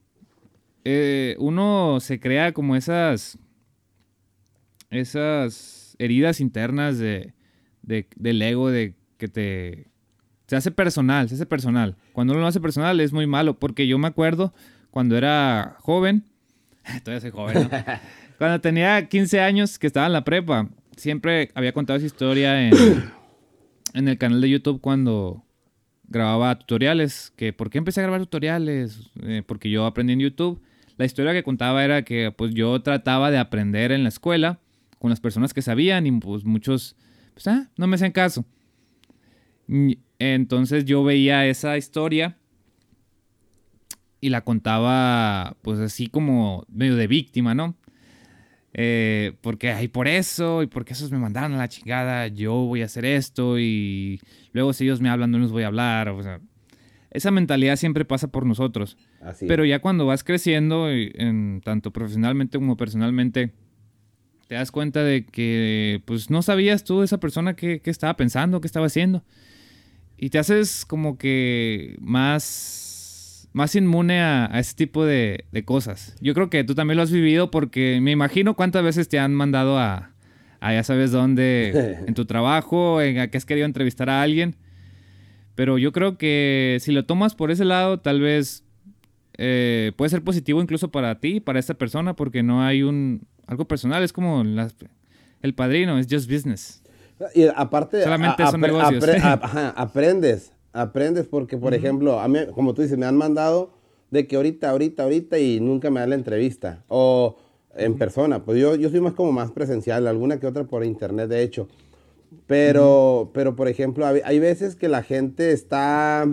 eh, uno se crea como esas, esas heridas internas de, del ego, de que te... Se hace personal, se hace personal. Cuando uno lo hace personal es muy malo, porque yo me acuerdo cuando era joven, todavía soy joven, cuando tenía 15 años que estaba en la prepa, siempre había contado esa historia en, en el canal de YouTube cuando grababa tutoriales, que por qué empecé a grabar tutoriales, eh, porque yo aprendí en YouTube. La historia que contaba era que pues yo trataba de aprender en la escuela con las personas que sabían y pues muchos, pues ah, no me hacían caso. Entonces yo veía esa historia y la contaba pues así como medio de víctima, ¿no? Eh, porque hay por eso y porque esos me mandaron a la chingada, yo voy a hacer esto y luego si ellos me hablan no les voy a hablar. O sea, esa mentalidad siempre pasa por nosotros. Pero ya cuando vas creciendo, en, tanto profesionalmente como personalmente, te das cuenta de que pues no sabías tú esa persona qué, qué estaba pensando, qué estaba haciendo. Y te haces como que más más inmune a, ese tipo de, cosas. Yo creo que tú también lo has vivido porque me imagino cuántas veces te han mandado a, ya sabes dónde, en tu trabajo, en a que has querido entrevistar a alguien. Pero yo creo que si lo tomas por ese lado, tal vez eh, puede ser positivo incluso para ti, para esta persona, porque no hay un algo personal. Es como el padrino, es just business. Y aparte, Solamente son negocios. aprendes aprendes porque, por ejemplo, a mí, como tú dices, me han mandado de que ahorita, ahorita, ahorita y nunca me dan la entrevista. O en persona. Pues yo, yo soy más como más presencial, alguna que otra por internet, de hecho. Pero, pero por ejemplo, hay, veces que la gente está,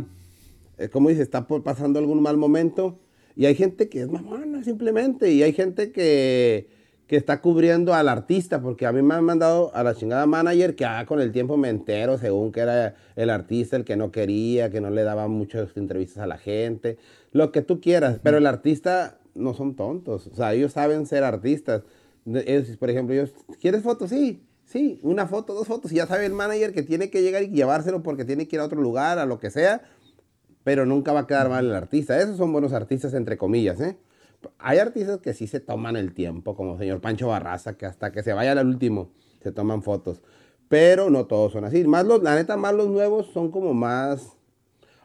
eh, como dice, está pasando algún mal momento. Y hay gente que es mamona simplemente. Y hay gente que que está cubriendo al artista, porque a mí me han mandado a la chingada manager que ah, con el tiempo me entero, según que era el artista el que no quería, que no le daba muchas entrevistas a la gente, lo que tú quieras, pero el artista no son tontos, o sea, ellos saben ser artistas. por ejemplo, ellos, ¿quieres fotos? Sí, sí, una foto, dos fotos, y ya sabe el manager que tiene que llegar y llevárselo porque tiene que ir a otro lugar, a lo que sea, pero nunca va a quedar mal el artista. Esos son buenos artistas, entre comillas, ¿eh? Hay artistas que sí se toman el tiempo, como el señor Pancho Barraza, que hasta que se vaya al último se toman fotos. Pero no todos son así. Más los, la neta, más los nuevos son como más.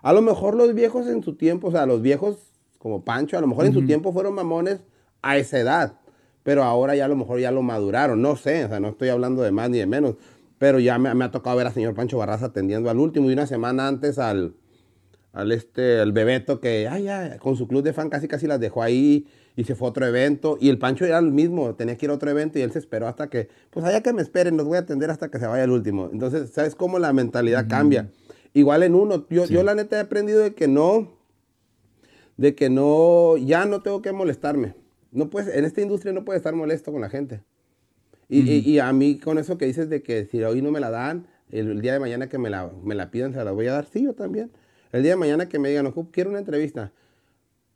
A lo mejor los viejos en su tiempo, o sea, los viejos como Pancho, a lo mejor en su tiempo fueron mamones a esa edad. Pero ahora ya a lo mejor ya lo maduraron. No sé, o sea, no estoy hablando de más ni de menos. Pero ya me, me ha tocado ver al señor Pancho Barraza atendiendo al último y una semana antes al, al este, el Bebeto que, ay, con su club de fan casi casi las dejó ahí y se fue a otro evento. Y el Pancho era el mismo, tenía que ir a otro evento y él se esperó hasta que, pues allá que me esperen, los voy a atender hasta que se vaya el último. Entonces, ¿sabes cómo la mentalidad cambia? Igual en uno, yo, yo la neta he aprendido de que no, de que no, ya no tengo que molestarme. No puedes, en esta industria no puedes estar molesto con la gente. Y, y, a mí con eso que dices de que si hoy no me la dan, el, día de mañana que me la, me la pidan se la voy a dar, sí, yo también. El día de mañana que me digan, quiero una entrevista.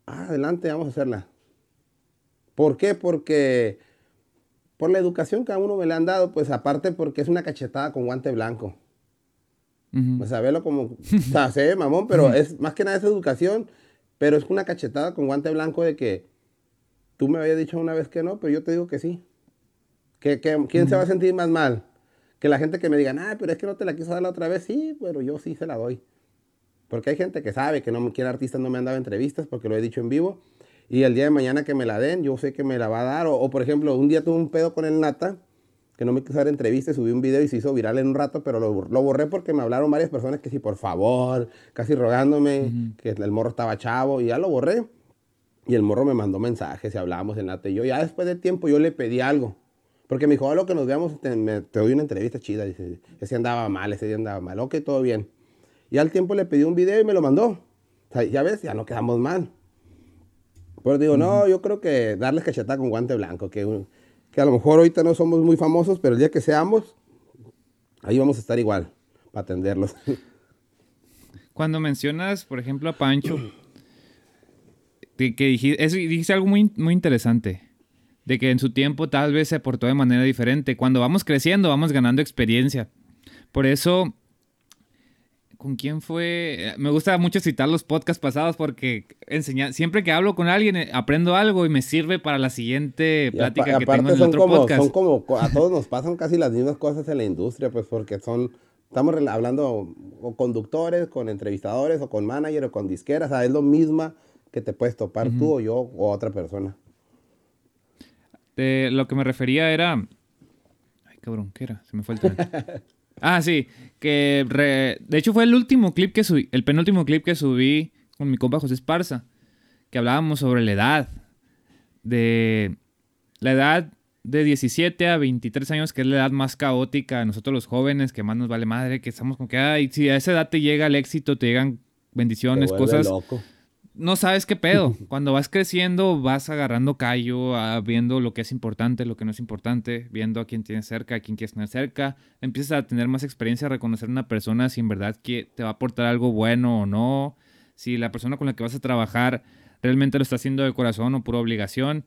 Ah, adelante, vamos a hacerla. ¿Por qué? Porque por la educación que a uno me le han dado, pues aparte porque es una cachetada con guante blanco. O sea, verlo como, o sea, se ve mamón, pero es más que nada es educación, pero es una cachetada con guante blanco de que tú me habías dicho una vez que no, pero yo te digo que sí. ¿Que, quién se va a sentir más mal? Que la gente que me diga, ah, pero es que no te la quiso dar la otra vez, sí, pero yo sí se la doy. Porque hay gente que sabe que no me quiere artista, no me han dado entrevistas porque lo he dicho en vivo. Y el día de mañana que me la den, yo sé que me la va a dar. O, por ejemplo, un día tuve un pedo con el Nata, que no me quiso dar entrevista, subí un video y se hizo viral en un rato, pero lo, lo borré porque me hablaron varias personas que sí, por favor, casi rogándome, que el morro estaba chavo, y ya lo borré. Y el morro me mandó mensajes y hablábamos en la y yo ya después de tiempo yo le pedí algo. Porque me dijo, a lo que nos veamos, te, doy una entrevista chida. Dice, ese andaba mal, ese día andaba mal. Ok, todo bien. Y al tiempo le pedí un video y me lo mandó. O sea, ya ves, ya no quedamos mal. Pero digo, no, yo creo que darles cachetada con guante blanco, que, que a lo mejor ahorita no somos muy famosos, pero el día que seamos, ahí vamos a estar igual, para atenderlos. Cuando mencionas, por ejemplo, a Pancho, que, dijiste, algo muy, muy interesante, de que en su tiempo tal vez se portó de manera diferente. Cuando vamos creciendo, vamos ganando experiencia. Por eso ¿Con quién fue? Me gusta mucho citar los podcasts pasados porque enseña, siempre que hablo con alguien eh, aprendo algo y me sirve para la siguiente plática que tengo en el otro como, podcast. Son como, a todos nos pasan casi las mismas cosas en la industria, pues porque son, estamos hablando con conductores, con entrevistadores, o con manager, o con disqueras, o sea, es lo mismo que te puedes topar tú o yo o otra persona. lo que me refería era... Ay, cabrón, ¿qué era? Se me fue el tren. Ah, sí, que de hecho fue el último clip que subí, el penúltimo clip que subí con mi compa José Esparza, que hablábamos sobre la edad, de la edad de 17 a 23 años, que es la edad más caótica, nosotros los jóvenes, que más nos vale madre, que estamos como que, ay, si a esa edad te llega el éxito, te llegan bendiciones, cosas no sabes qué pedo. Cuando vas creciendo, vas agarrando callo, ah, viendo lo que es importante, lo que no es importante, viendo a quién tienes cerca, a quién quieres tener cerca. Empiezas a tener más experiencia a reconocer a una persona si en verdad que te va a aportar algo bueno o no. Si la persona con la que vas a trabajar realmente lo está haciendo de corazón o por obligación.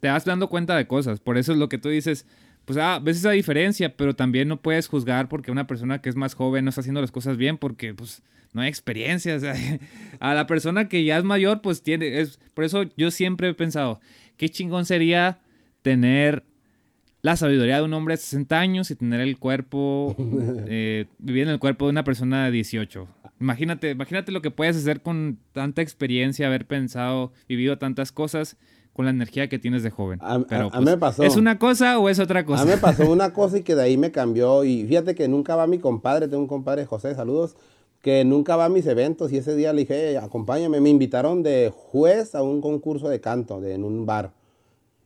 Te vas dando cuenta de cosas. Por eso es lo que tú dices. Pues ah, ves esa diferencia, pero también no puedes juzgar porque una persona que es más joven no está haciendo las cosas bien porque pues no hay experiencia. a la persona que ya es mayor, pues tiene. Es, por eso yo siempre he pensado, qué chingón sería tener la sabiduría de un hombre de 60 años y tener el cuerpo, eh, vivir en el cuerpo de una persona de 18. Imagínate, imagínate lo que puedes hacer con tanta experiencia, haber pensado, vivido tantas cosas con la energía que tienes de joven. A, Pero, pues, me pasó. ¿Es una cosa o es otra cosa? A mí me pasó una cosa y que de ahí me cambió. Y fíjate que nunca va mi compadre, tengo un compadre, José, saludos que nunca va a mis eventos y ese día le dije, acompáñame, me invitaron de juez a un concurso de canto de, en un bar.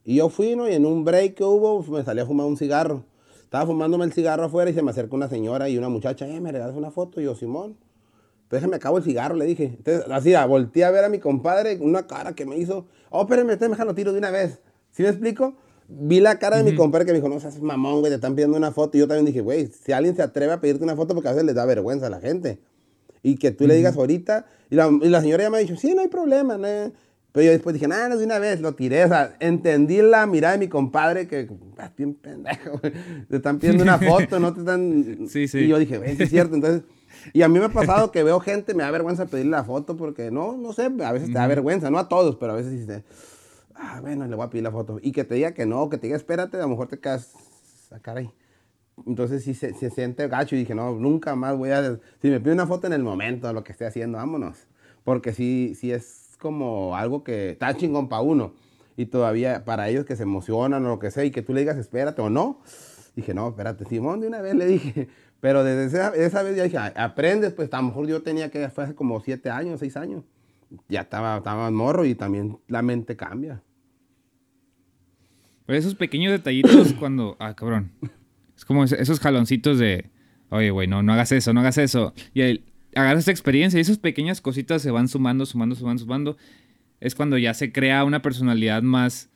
Y yo fui, ¿no? Y en un break que hubo, me salí a fumar un cigarro. Estaba fumándome el cigarro afuera y se me acerca una señora y una muchacha, eh, ¿me regalas una foto? Y yo, Simón, pues me acabo el cigarro, le dije. Entonces, así, volteé a ver a mi compadre, una cara que me hizo, oh, espérame, estoy dejando tiro de una vez. ¿Sí me explico? Vi la cara de mi compadre que me dijo, no seas mamón, güey, te están pidiendo una foto. Y yo también dije, güey, si alguien se atreve a pedirte una foto porque a veces les da vergüenza a la gente y que tú le digas ahorita. Y la, señora ya me ha dicho, sí, no hay problema. ¿no? Pero yo después dije, nada, no, de una vez lo tiré. O sea, entendí la mirada de mi compadre que, ah, bien pendejo, te están pidiendo una foto, no te están... Sí, sí. Y yo dije, es cierto. Entonces, y a mí me ha pasado que veo gente, me da vergüenza pedirle la foto porque no, no sé, a veces te da vergüenza, no a todos, pero a veces dices, ah, bueno, le voy a pedir la foto. Y que te diga que no, que te diga espérate, a lo mejor te quedas a cara ahí. Entonces sí se, siente gacho y dije, no, nunca más voy a... Si me pide una foto en el momento de lo que esté haciendo, vámonos. Porque sí, sí es como algo que está chingón para uno. Y todavía para ellos que se emocionan o lo que sea y que tú le digas espérate o no. Dije, no, espérate, Simón, de una vez le dije. Pero desde esa, esa vez ya dije, aprendes, pues a lo mejor yo tenía que, fue hace como siete años, seis años. Ya estaba, estaba morro y también la mente cambia. Pero esos pequeños detallitos cuando... Ah, cabrón. Es como esos jaloncitos de, oye, güey, no, no hagas eso, no hagas eso. Y el, agarras esta experiencia y esas pequeñas cositas se van sumando, sumando, sumando, sumando. Es cuando ya se crea una personalidad más,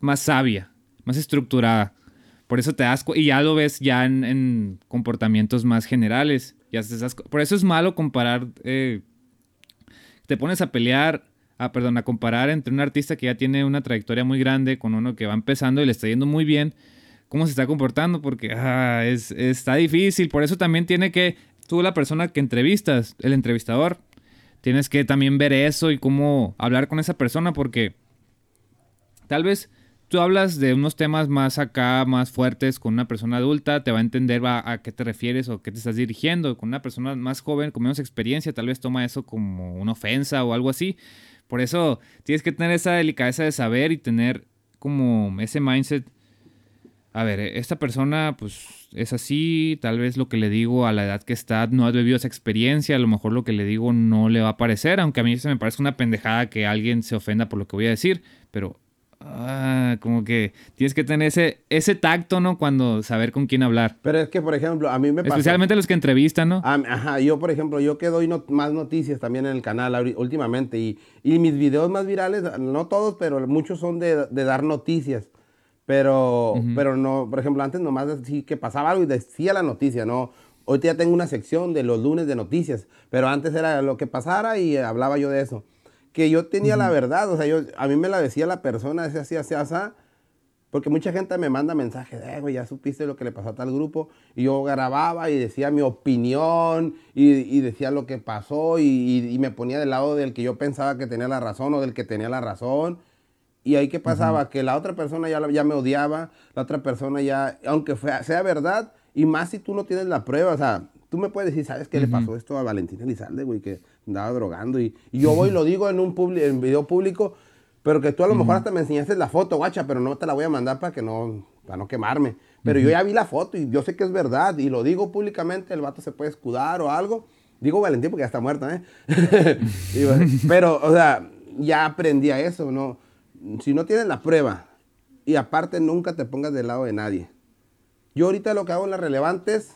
más sabia, más estructurada. Por eso te das, y ya lo ves ya en, comportamientos más generales. Ya por eso es malo comparar, eh, te pones a pelear, a, perdón, a comparar entre un artista que ya tiene una trayectoria muy grande con uno que va empezando y le está yendo muy bien cómo se está comportando, porque ah, es, está difícil. Por eso también tiene que, tú la persona que entrevistas, el entrevistador, tienes que también ver eso y cómo hablar con esa persona, porque tal vez tú hablas de unos temas más acá, más fuertes con una persona adulta, te va a entender a, qué te refieres o qué te estás dirigiendo. Con una persona más joven, con menos experiencia, tal vez toma eso como una ofensa o algo así. Por eso tienes que tener esa delicadeza de saber y tener como ese mindset a ver, esta persona pues es así, tal vez lo que le digo a la edad que está no ha vivido esa experiencia, a lo mejor lo que le digo no le va a parecer, aunque a mí se me parece una pendejada que alguien se ofenda por lo que voy a decir, pero ah, como que tienes que tener ese, ese tacto, ¿no? Cuando saber con quién hablar. Pero es que, por ejemplo, a mí me pasa... Especialmente los que entrevistan, ¿no? Ajá, yo, por ejemplo, yo que doy not- más noticias también en el canal últimamente y, y mis videos más virales, no todos, pero muchos son de, de dar noticias. Pero, pero no, por ejemplo, antes nomás así que pasaba algo y decía la noticia, ¿no? Ahorita ya tengo una sección de los lunes de noticias, pero antes era lo que pasara y hablaba yo de eso. Que yo tenía la verdad, o sea, yo, a mí me la decía la persona, así, así, así, así, porque mucha gente me manda mensajes, eh, güey, ya supiste lo que le pasó a tal grupo. Y yo grababa y decía mi opinión y, y decía lo que pasó y, y- y me ponía del lado del que yo pensaba que tenía la razón o del que tenía la razón. Y ahí qué pasaba, que la otra persona ya, ya me odiaba, la otra persona ya, aunque fue- sea verdad, y más si tú no tienes la prueba, o sea, tú me puedes decir, ¿sabes qué le pasó esto a Valentina Elizalde, güey, que andaba drogando? Y, y yo voy y lo digo en un en video público, pero que tú a lo mejor hasta me enseñaste la foto, guacha, pero no te la voy a mandar para que no, para no quemarme. Pero yo ya vi la foto y yo sé que es verdad y lo digo públicamente, el vato se puede escudar o algo. Digo Valentín porque ya está muerta, ¿eh? Digo, pero, o sea, ya aprendí a eso, ¿no? Si no tienes la prueba y aparte nunca te pongas del lado de nadie. Yo ahorita lo que hago en las relevantes,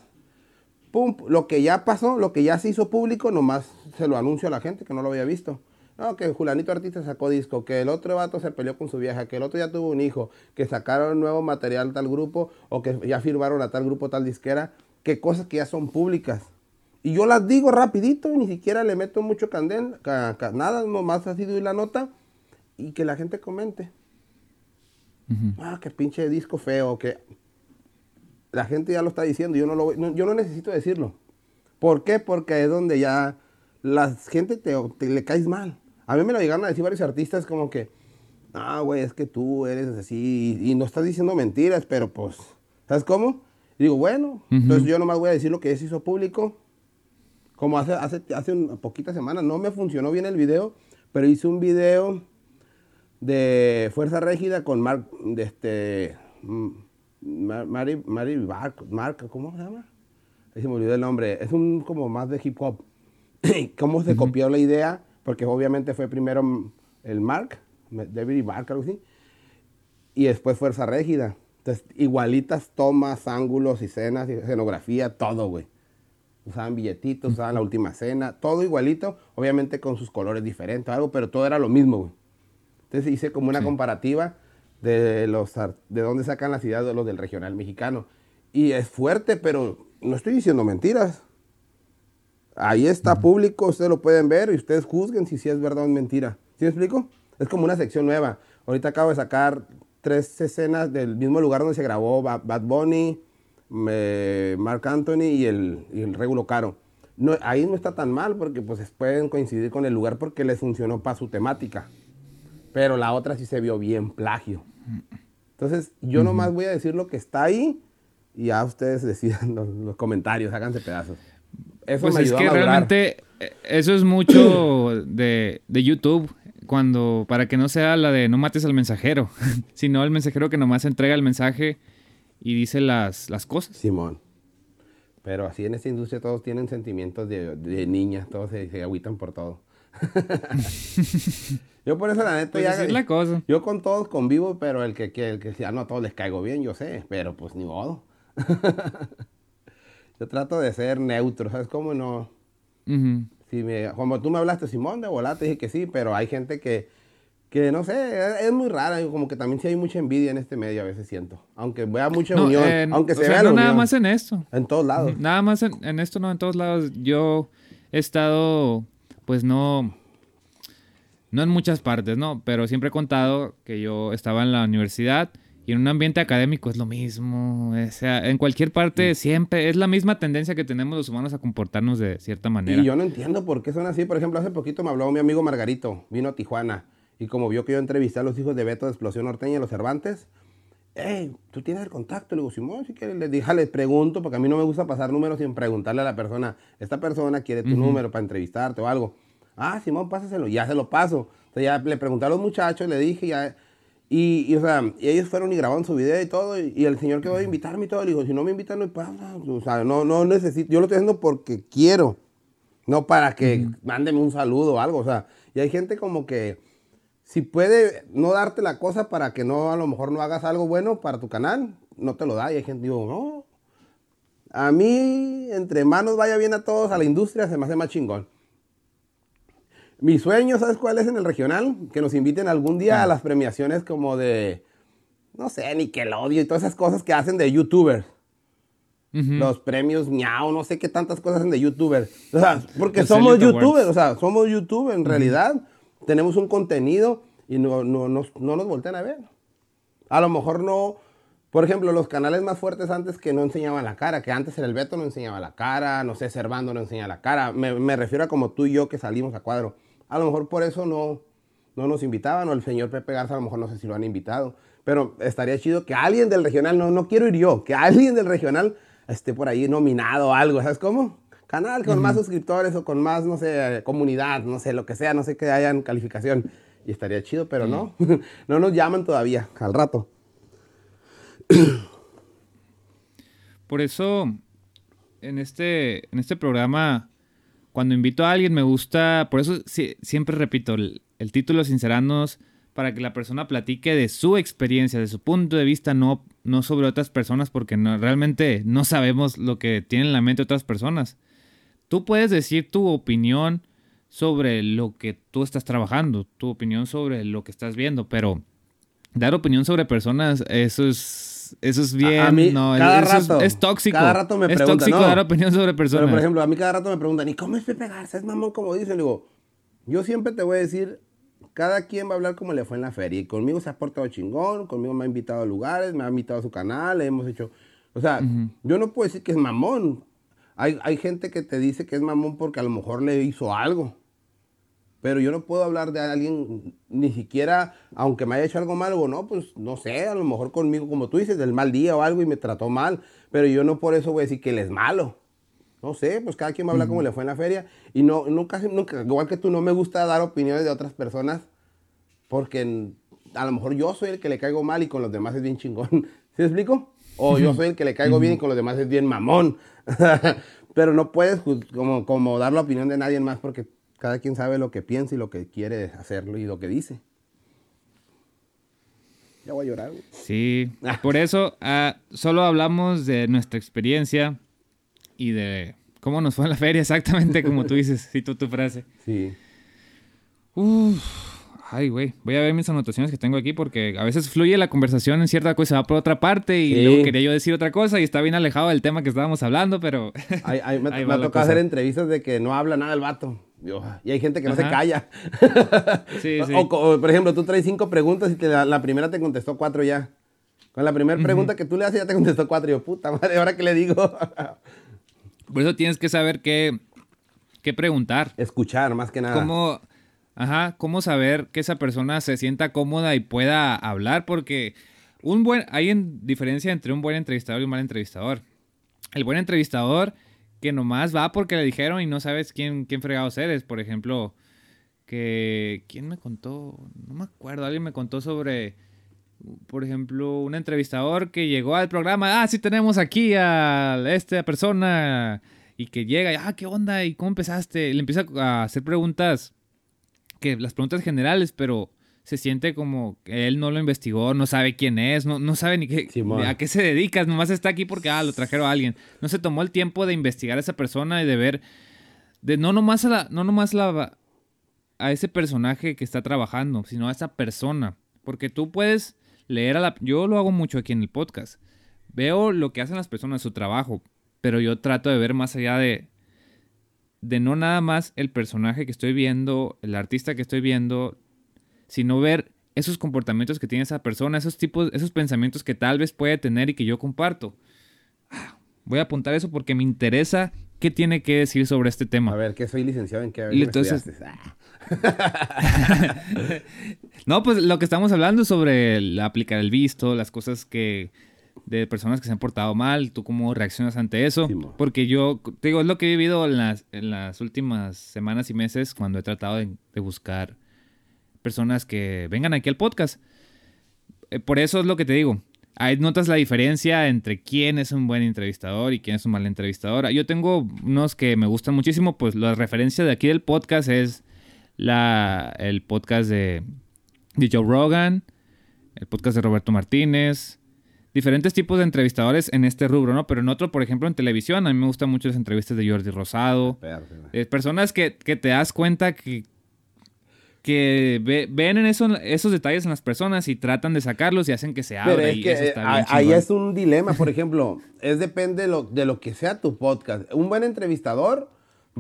pum, lo que ya pasó, lo que ya se hizo público, nomás se lo anuncio a la gente que no lo había visto. No, que Julanito Artista sacó disco, que el otro vato se peleó con su vieja, que el otro ya tuvo un hijo, que sacaron nuevo material tal grupo, o que ya firmaron a tal grupo, tal disquera, que cosas que ya son públicas. Y yo las digo rapidito, ni siquiera le meto mucho candel, ca- ca- nada, nomás así doy la nota, y que la gente comente. Ah, qué pinche disco feo, que la gente ya lo está diciendo, yo no, lo, no- yo no necesito decirlo. ¿Por qué? Porque es donde ya la gente te, te- le caes mal. A mí me lo llegaron a decir varios artistas como que, ah, güey, es que tú eres así y, y no estás diciendo mentiras, pero pues, ¿sabes cómo? Y digo, bueno, entonces yo nomás voy a decir lo que se hizo público. Como hace, hace, hace un- poquitas semanas, no me funcionó bien el video, pero hice un video de Fuerza Régida con Mark, de este, mm, Mar- Mari, Mark, ¿cómo se llama? Ahí se me olvidó el nombre. Es un como más de hip hop. ¿Cómo se copió la idea? Porque obviamente fue primero el Mark, David Mark, algo así, y después Fuerza Régida. Entonces, igualitas tomas, ángulos, escenas, escenografía, todo, güey. Usaban billetitos, usaban la última cena, todo igualito, obviamente con sus colores diferentes, algo, pero todo era lo mismo, güey. Entonces hice como una comparativa de los de dónde sacan las ideas de los del regional mexicano. Y es fuerte, pero no estoy diciendo mentiras. Ahí está público, ustedes lo pueden ver y ustedes juzguen si, sí es verdad o es mentira. ¿Sí me explico? Es como una sección nueva. Ahorita acabo de sacar tres escenas del mismo lugar donde se grabó Ba- Bad Bunny, Mark Anthony y el, y el Regulo Caro. No, ahí no está tan mal porque pues pueden coincidir con el lugar porque les funcionó para su temática. Pero la otra sí se vio bien plagio. Entonces, yo nomás voy a decir lo que está ahí y ya ustedes decidan los, los comentarios, háganse pedazos. Eso Pues me es que a realmente eh, eso es mucho de, de YouTube, cuando para que no sea la de no mates al mensajero, sino el mensajero que nomás entrega el mensaje y dice las, las cosas. Simón. Pero así en esta industria todos tienen sentimientos de, de niñas, todos se, se agüitan por todo. yo por eso la neta Pues ya... es la cosa. Yo con todos convivo, pero el que, que, el que ya no a todos les caigo bien, yo sé, pero pues ni modo. yo trato de ser neutro, ¿sabes cómo? No... Ujú. Si me, como tú me hablaste, Simón, de volate, dije que sí, pero hay gente que, que no sé, es, es muy rara, como que también sí hay mucha envidia en este medio, a veces siento. Aunque vea mucha No, unión, en- aunque se sea, vea no la nada unión. más en esto. En todos lados. Nada más en, en esto, no, en todos lados. Yo he estado, pues no, no en muchas partes, ¿no? Pero siempre he contado que yo estaba en la universidad y en un ambiente académico es lo mismo. O sea, en cualquier parte siempre es la misma tendencia que tenemos los humanos a comportarnos de cierta manera. Y yo no entiendo por qué son así. Por ejemplo, hace poquito me habló mi amigo Margarito, vino a Tijuana. Y como vio que yo entrevisté a los hijos de Beto de Explosión Norteña en los Cervantes, hey, ¿tú tienes el contacto? Le digo, Simón, si quieres, les dije, les pregunto, porque a mí no me gusta pasar números sin preguntarle a la persona, esta persona quiere tu número para entrevistarte o algo. Ah, Simón, pásaselo, ya se lo paso. Entonces ya le pregunté a los muchachos, le dije, ya, Y, o sea, ellos fueron y grabaron su video y todo, y, el señor que va a invitarme y todo, le digo, si no me invitan no pasa, o sea, no, no necesito, yo lo estoy haciendo porque quiero, no para que mándeme un saludo o algo, o sea, y hay gente como que, si puede no darte la cosa para que no, a lo mejor no hagas algo bueno para tu canal, no te lo da, y hay gente, digo, no, a mí, entre manos vaya bien a todos, a la industria se me hace más chingón. Mi sueño, ¿sabes cuál es en el regional? Que nos inviten algún día a ah. las premiaciones como de, no sé, Nickelodeon y todas esas cosas que hacen de youtubers. Los premios miau, no sé qué tantas cosas hacen de youtubers. O sea, porque somos youtubers, o sea, somos youtubers en realidad. Tenemos un contenido y no, no, no, no nos voltean a ver. A lo mejor no, por ejemplo, los canales más fuertes antes que no enseñaban la cara, que antes el Beto no enseñaba la cara, no sé, Servando no enseñaba la cara. Me, me, refiero a como tú y yo que salimos a cuadro. A lo mejor por eso no, no nos invitaban, o el señor Pepe Garza a lo mejor no sé si lo han invitado. Pero estaría chido que alguien del regional, no, no quiero ir yo, que alguien del regional esté por ahí nominado o algo, ¿sabes cómo? Canal con más suscriptores o con más, no sé, comunidad, no sé, lo que sea, no sé que hayan calificación. Y estaría chido, pero no, no nos llaman todavía, al rato. Por eso, en este, en este programa cuando invito a alguien me gusta, por eso siempre repito, el, título Sincerarnos para que la persona platique de su experiencia, de su punto de vista, no, no sobre otras personas, porque no, realmente no sabemos lo que tienen en la mente otras personas. Tú puedes decir tu opinión sobre lo que tú estás trabajando, tu opinión sobre lo que estás viendo, pero dar opinión sobre personas, eso es eso es bien. A mí, no, cada rato, es, tóxico. Cada rato me preguntan. Es tóxico dar opinión sobre personas. Pero, por ejemplo, a mí cada rato me preguntan, ¿y cómo es Pepe Garza? Es mamón, como dicen. Digo, yo siempre te voy a decir, cada quien va a hablar como le fue en la feria. Y conmigo se ha portado chingón, conmigo me ha invitado a lugares, me ha invitado a su canal, hemos hecho. O sea, yo no puedo decir que es mamón. Hay, hay gente que te dice que es mamón porque a lo mejor le hizo algo. Pero yo no puedo hablar de alguien, ni siquiera, aunque me haya hecho algo malo, o no, pues no sé, a lo mejor conmigo, como tú dices, del mal día o algo y me trató mal. Pero yo no por eso voy a decir que él es malo. No sé, pues cada quien va a hablar como le fue en la feria. Y no, nunca, nunca, igual que tú, no me gusta dar opiniones de otras personas porque a lo mejor yo soy el que le caigo mal y con los demás es bien chingón. ¿Sí me explico? O yo soy el que le caigo bien y con los demás es bien mamón. Pero no puedes como, como dar la opinión de nadie más porque cada quien sabe lo que piensa y lo que quiere hacerlo y lo que dice. Ya voy a llorar. Sí, por eso ah, solo hablamos de nuestra experiencia y de cómo nos fue en la feria, exactamente como tú dices, cito tu frase. Sí. Uf, ay, güey, voy a ver mis anotaciones que tengo aquí porque a veces fluye la conversación en cierta cosa, va por otra parte y luego quería yo decir otra cosa y está bien alejado del tema que estábamos hablando, pero... me, me ha tocado hacer entrevistas de que no habla nada el vato y hay gente que no se calla. O, por ejemplo, tú traes cinco preguntas y la, primera te contestó cuatro ya. Con la primera pregunta que tú le haces ya te contestó cuatro. Y yo, puta madre, ¿ahora qué le digo? por eso tienes que saber qué, qué preguntar. Escuchar, más que nada. Cómo, ajá, cómo saber que esa persona se sienta cómoda y pueda hablar, porque un buen, hay en, diferencia entre un buen entrevistador y un mal entrevistador. El buen entrevistador que nomás va porque le dijeron y no sabes quién, quién fregados eres. Por ejemplo, que... ¿Quién me contó? No me acuerdo. Alguien me contó sobre, por ejemplo, un entrevistador que llegó al programa. Ah, sí tenemos aquí a esta persona. Y que llega y, ah, ¿qué onda? ¿Y cómo empezaste? Le empieza a hacer preguntas, que las preguntas generales, pero se siente como que él no lo investigó, no sabe quién es, no, no sabe ni, qué, a qué se dedica, nomás está aquí porque ah, lo trajeron a alguien. No se tomó el tiempo de investigar a esa persona y de ver, de no nomás a la, no nomás la, a ese personaje que está trabajando, sino a esa persona. Porque tú puedes leer a la... Yo lo hago mucho aquí en el podcast. Veo lo que hacen las personas, su trabajo, pero yo trato de ver más allá de, de no nada más el personaje que estoy viendo, el artista que estoy viendo, sino ver esos comportamientos que tiene esa persona, esos tipos, esos pensamientos que tal vez puede tener y que yo comparto. Voy a apuntar eso porque me interesa qué tiene que decir sobre este tema. A ver, que soy licenciado en qué. entonces, no, pues lo que estamos hablando sobre aplicar el visto, las cosas que de personas que se han portado mal, tú cómo reaccionas ante eso. porque yo, digo, es lo que he vivido en las, en las últimas semanas y meses cuando he tratado de buscar personas que vengan aquí al podcast. eh, por eso es lo que te digo. Ahí notas la diferencia entre quién es un buen entrevistador y quién es un mal entrevistador. Yo tengo unos que me gustan muchísimo, pues la referencia de aquí del podcast es la, el podcast de, de Joe Rogan, el podcast de Roberto Martínez, diferentes tipos de entrevistadores en este rubro, ¿no? Pero en otro, por ejemplo, en televisión, a mí me gustan mucho las entrevistas de Jordi Rosado. Eh, personas que, que, te das cuenta que, que ven en eso, esos detalles en las personas y tratan de sacarlos y hacen que se abra. Pero es que ahí es un dilema, por ejemplo, es depende de lo, de lo que sea tu podcast. Un buen entrevistador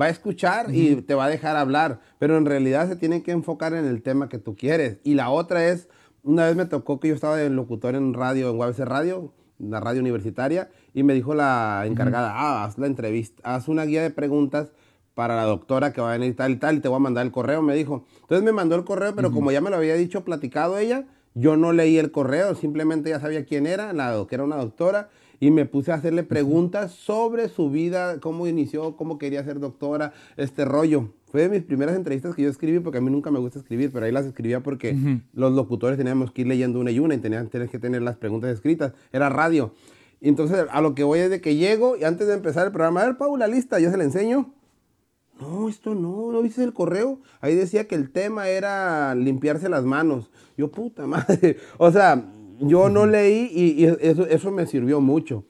va a escuchar y te va a dejar hablar, pero en realidad se tiene que enfocar en el tema que tú quieres. Y la otra es, una vez me tocó que yo estaba de locutor en radio, en UABC Radio, la radio universitaria, y me dijo la encargada, ah, haz la entrevista, haz una guía de preguntas para la doctora que va a venir tal y tal, y te voy a mandar el correo, me dijo. Entonces me mandó el correo, pero como ya me lo había dicho, platicado ella, yo no leí el correo, simplemente ya sabía quién era, la, que era una doctora, y me puse a hacerle preguntas sobre su vida, cómo inició, cómo quería ser doctora, este rollo. Fue de mis primeras entrevistas que yo escribí, porque a mí nunca me gusta escribir, pero ahí las escribía porque los locutores teníamos que ir leyendo una y una y tenían, que tener las preguntas escritas. Era radio. Y entonces a lo que voy es de que llego y antes de empezar el programa, a ver, Paula, lista, yo se la enseño. No, esto no, ¿no viste el correo? Ahí decía que el tema era limpiarse las manos. Yo, puta madre. O sea, yo no leí y, eso, eso, me sirvió mucho.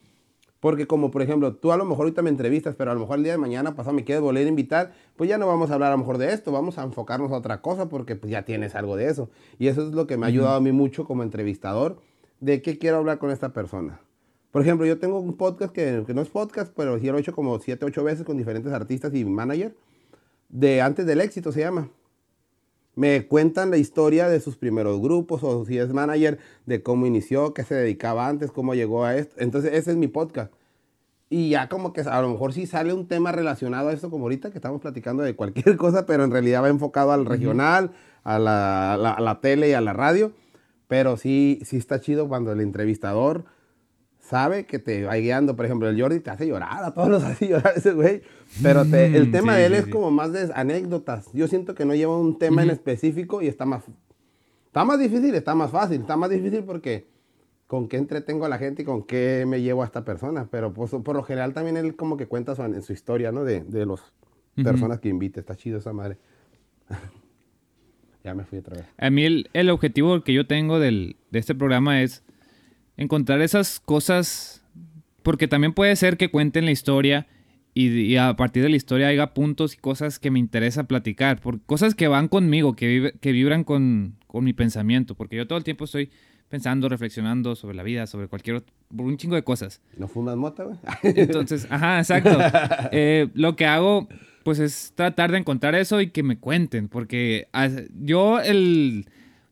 Porque como, por ejemplo, tú a lo mejor ahorita me entrevistas, pero a lo mejor el día de mañana pasado me quieres volver a invitar, pues ya no vamos a hablar a lo mejor de esto, vamos a enfocarnos a otra cosa porque pues ya tienes algo de eso. Y eso es lo que me ha ayudado a mí mucho como entrevistador, de qué quiero hablar con esta persona. Por ejemplo, yo tengo un podcast que, no es podcast, pero sí lo he hecho como 7, 8 veces con diferentes artistas y manager. De antes del éxito se llama. Me cuentan la historia de sus primeros grupos o si es manager, de cómo inició, qué se dedicaba antes, cómo llegó a esto. Entonces ese es mi podcast. Y ya como que a lo mejor sí sale un tema relacionado a esto, como ahorita que estamos platicando de cualquier cosa, pero en realidad va enfocado al regional, a, la, a la tele y a la radio. Pero sí, sí está chido cuando el entrevistador sabe que te va guiando. Por ejemplo, el Jordi te hace llorar, a todos los hace llorar ese güey. Pero el mm, tema de él es como más de anécdotas. Yo siento que no lleva un tema en específico y está más, está más difícil, está más fácil. Está más difícil porque con qué entretengo a la gente y con qué me llevo a esta persona. Pero pues, por lo general también él como que cuenta su, en su historia, ¿no? De, de las personas que invita. Está chido esa madre. ya me fui otra vez. A mí el, el objetivo que yo tengo del, de este programa es encontrar esas cosas, porque también puede ser que cuenten la historia y, a partir de la historia haya puntos y cosas que me interesa platicar, por cosas que van conmigo, que, que vibran con, mi pensamiento, porque yo todo el tiempo estoy pensando, reflexionando sobre la vida, sobre cualquier otro, un chingo de cosas. ¿No fumas mota, güey? Entonces, ajá, exacto. Eh, lo que hago, pues, es tratar de encontrar eso y que me cuenten, porque yo el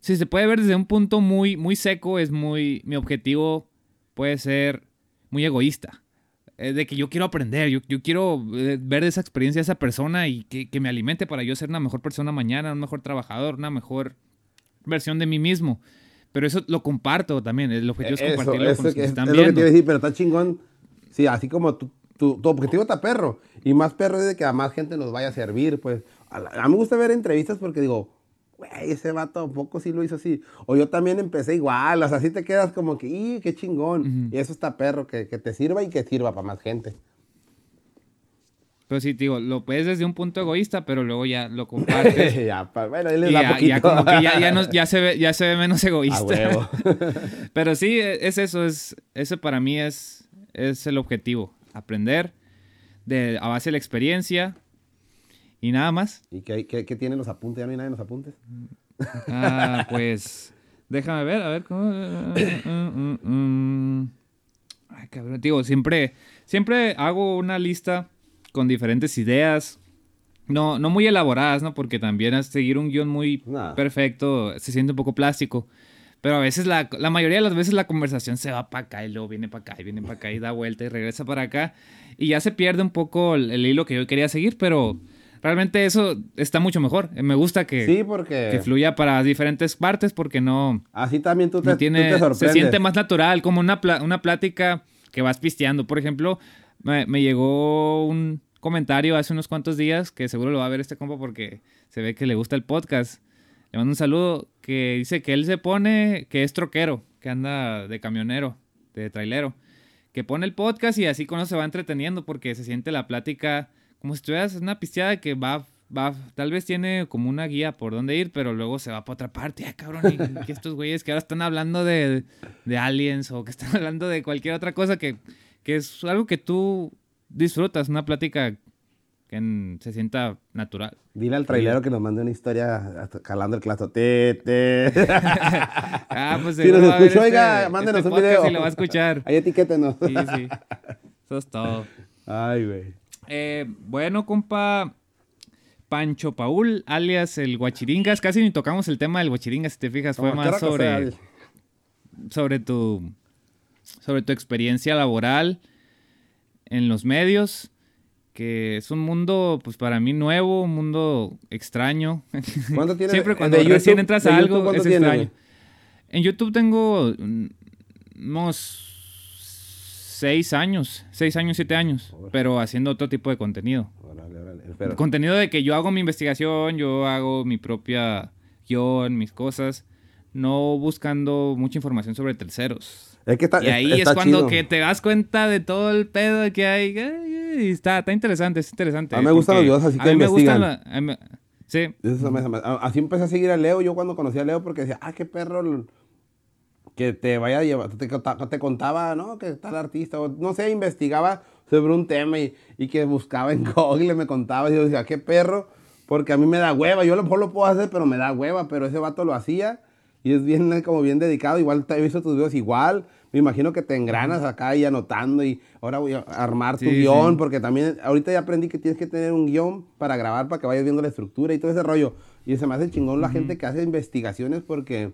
si se puede ver desde un punto muy, muy seco, es muy. Mi objetivo puede ser muy egoísta. Es de que yo quiero aprender, yo, yo quiero eh, ver esa experiencia de esa persona y que, que, me alimente para yo ser una mejor persona mañana, un mejor trabajador, una mejor versión de mí mismo. Pero eso lo comparto también. El objetivo es compartirlo con los que, están viendo. Lo que te decir, pero está chingón. Sí, así como tu, tu, tu, objetivo está perro. Y más perro es de que a más gente nos vaya a servir. Pues a, a mí me gusta ver entrevistas porque digo, güey, ese vato un poco sí lo hizo así. O yo también empecé igual, o sea, así te quedas como que, ¡y qué chingón! Y eso está perro, que, te sirva y que sirva para más gente. Pero sí, digo, lo puedes desde un punto egoísta, pero luego ya lo compartes. ya, bueno, él da ya, como que ya, se ve, ya se ve menos egoísta. pero sí, e, es eso, es, ese para mí es, es el objetivo. Aprender de, a base de la experiencia, y nada más. ¿Y qué, qué, qué tienen los apuntes? ¿Ya no hay nada en los apuntes? Ah, pues. Déjame ver, a ver cómo. Ay, cabrón. Digo, siempre, siempre hago una lista con diferentes ideas. No, no muy elaboradas, ¿no? Porque también seguir un guion muy perfecto se siente un poco plástico. Pero a veces, la, la, mayoría de las veces la conversación se va para acá y luego viene para acá y viene para acá y da vuelta y regresa para acá. Y ya se pierde un poco el, el hilo que yo quería seguir, pero realmente eso está mucho mejor. Me gusta que, sí, porque... que fluya para diferentes partes porque no... Así también tú te, tiene, Se siente más natural, como una, una plática que vas pisteando. Por ejemplo, me, me, llegó un comentario hace unos cuantos días que seguro lo va a ver este compa porque se ve que le gusta el podcast. Le mando un saludo que dice que él se pone, que es troquero, que anda de camionero, de trailero, que pone el podcast y así con eso se va entreteniendo porque se siente la plática como si estuvieras en una pisteada que va, va, tal vez tiene como una guía por dónde ir, pero luego se va para otra parte. Ay, cabrón, y, que estos güeyes que ahora están hablando de, de aliens o que están hablando de cualquier otra cosa que, que es algo que tú disfrutas, una plática que en- se sienta natural. Dile al trailero que nos mande una historia hasta jalando el te. Ah, pues Si nos escuchó, este- oiga, mándenos este un video. Y lo va a escuchar. Ahí etiquétenos. Sí, sí. Eso es todo. Ay, güey. Eh, bueno, compa. Pancho Paul, alias el Guachiringas. Casi ni tocamos el tema del Guachiringas, si te fijas. Fue Como más sobre, sobre tu sobre tu experiencia laboral en los medios, que es un mundo, pues para mí nuevo, un mundo extraño. ¿Cuánto tiene Siempre cuando YouTube? recién entras ¿De a algo es tiene, extraño. En YouTube tengo mm, unos seis años, seis años, siete años, pero haciendo otro tipo de contenido. Órale, órale. Espera. Contenido de que yo hago mi investigación, yo hago mi propia guion, mis cosas, no buscando mucha información sobre terceros. Es que está, Y ahí está es cuando chido. que te das cuenta de todo el pedo que hay. Ay, ay, Está, está interesante, es interesante. A mí me gustan los videos así a que mí me gustan investigan. la- a mí- sí, Eso así empecé a seguir a Leo. Yo cuando conocí a Leo porque decía, ah, qué perro que te vaya a llevar. Te, te contaba, ¿no? Que tal artista. O, no sé, investigaba sobre un tema y, y que buscaba en Google, me contaba. Y yo decía, qué perro. Porque a mí me da hueva. Yo a lo mejor lo puedo hacer, pero me da hueva. Pero ese vato lo hacía. Y es bien, como bien dedicado. Igual te he visto tus videos igual. Me imagino que te engranas acá y anotando. Y ahora voy a armar tu Sí, guion. sí. Porque también, ahorita ya aprendí que tienes que tener un guion para grabar, para que vayas viendo la estructura y todo ese rollo. Y se me hace chingón la gente que hace investigaciones porque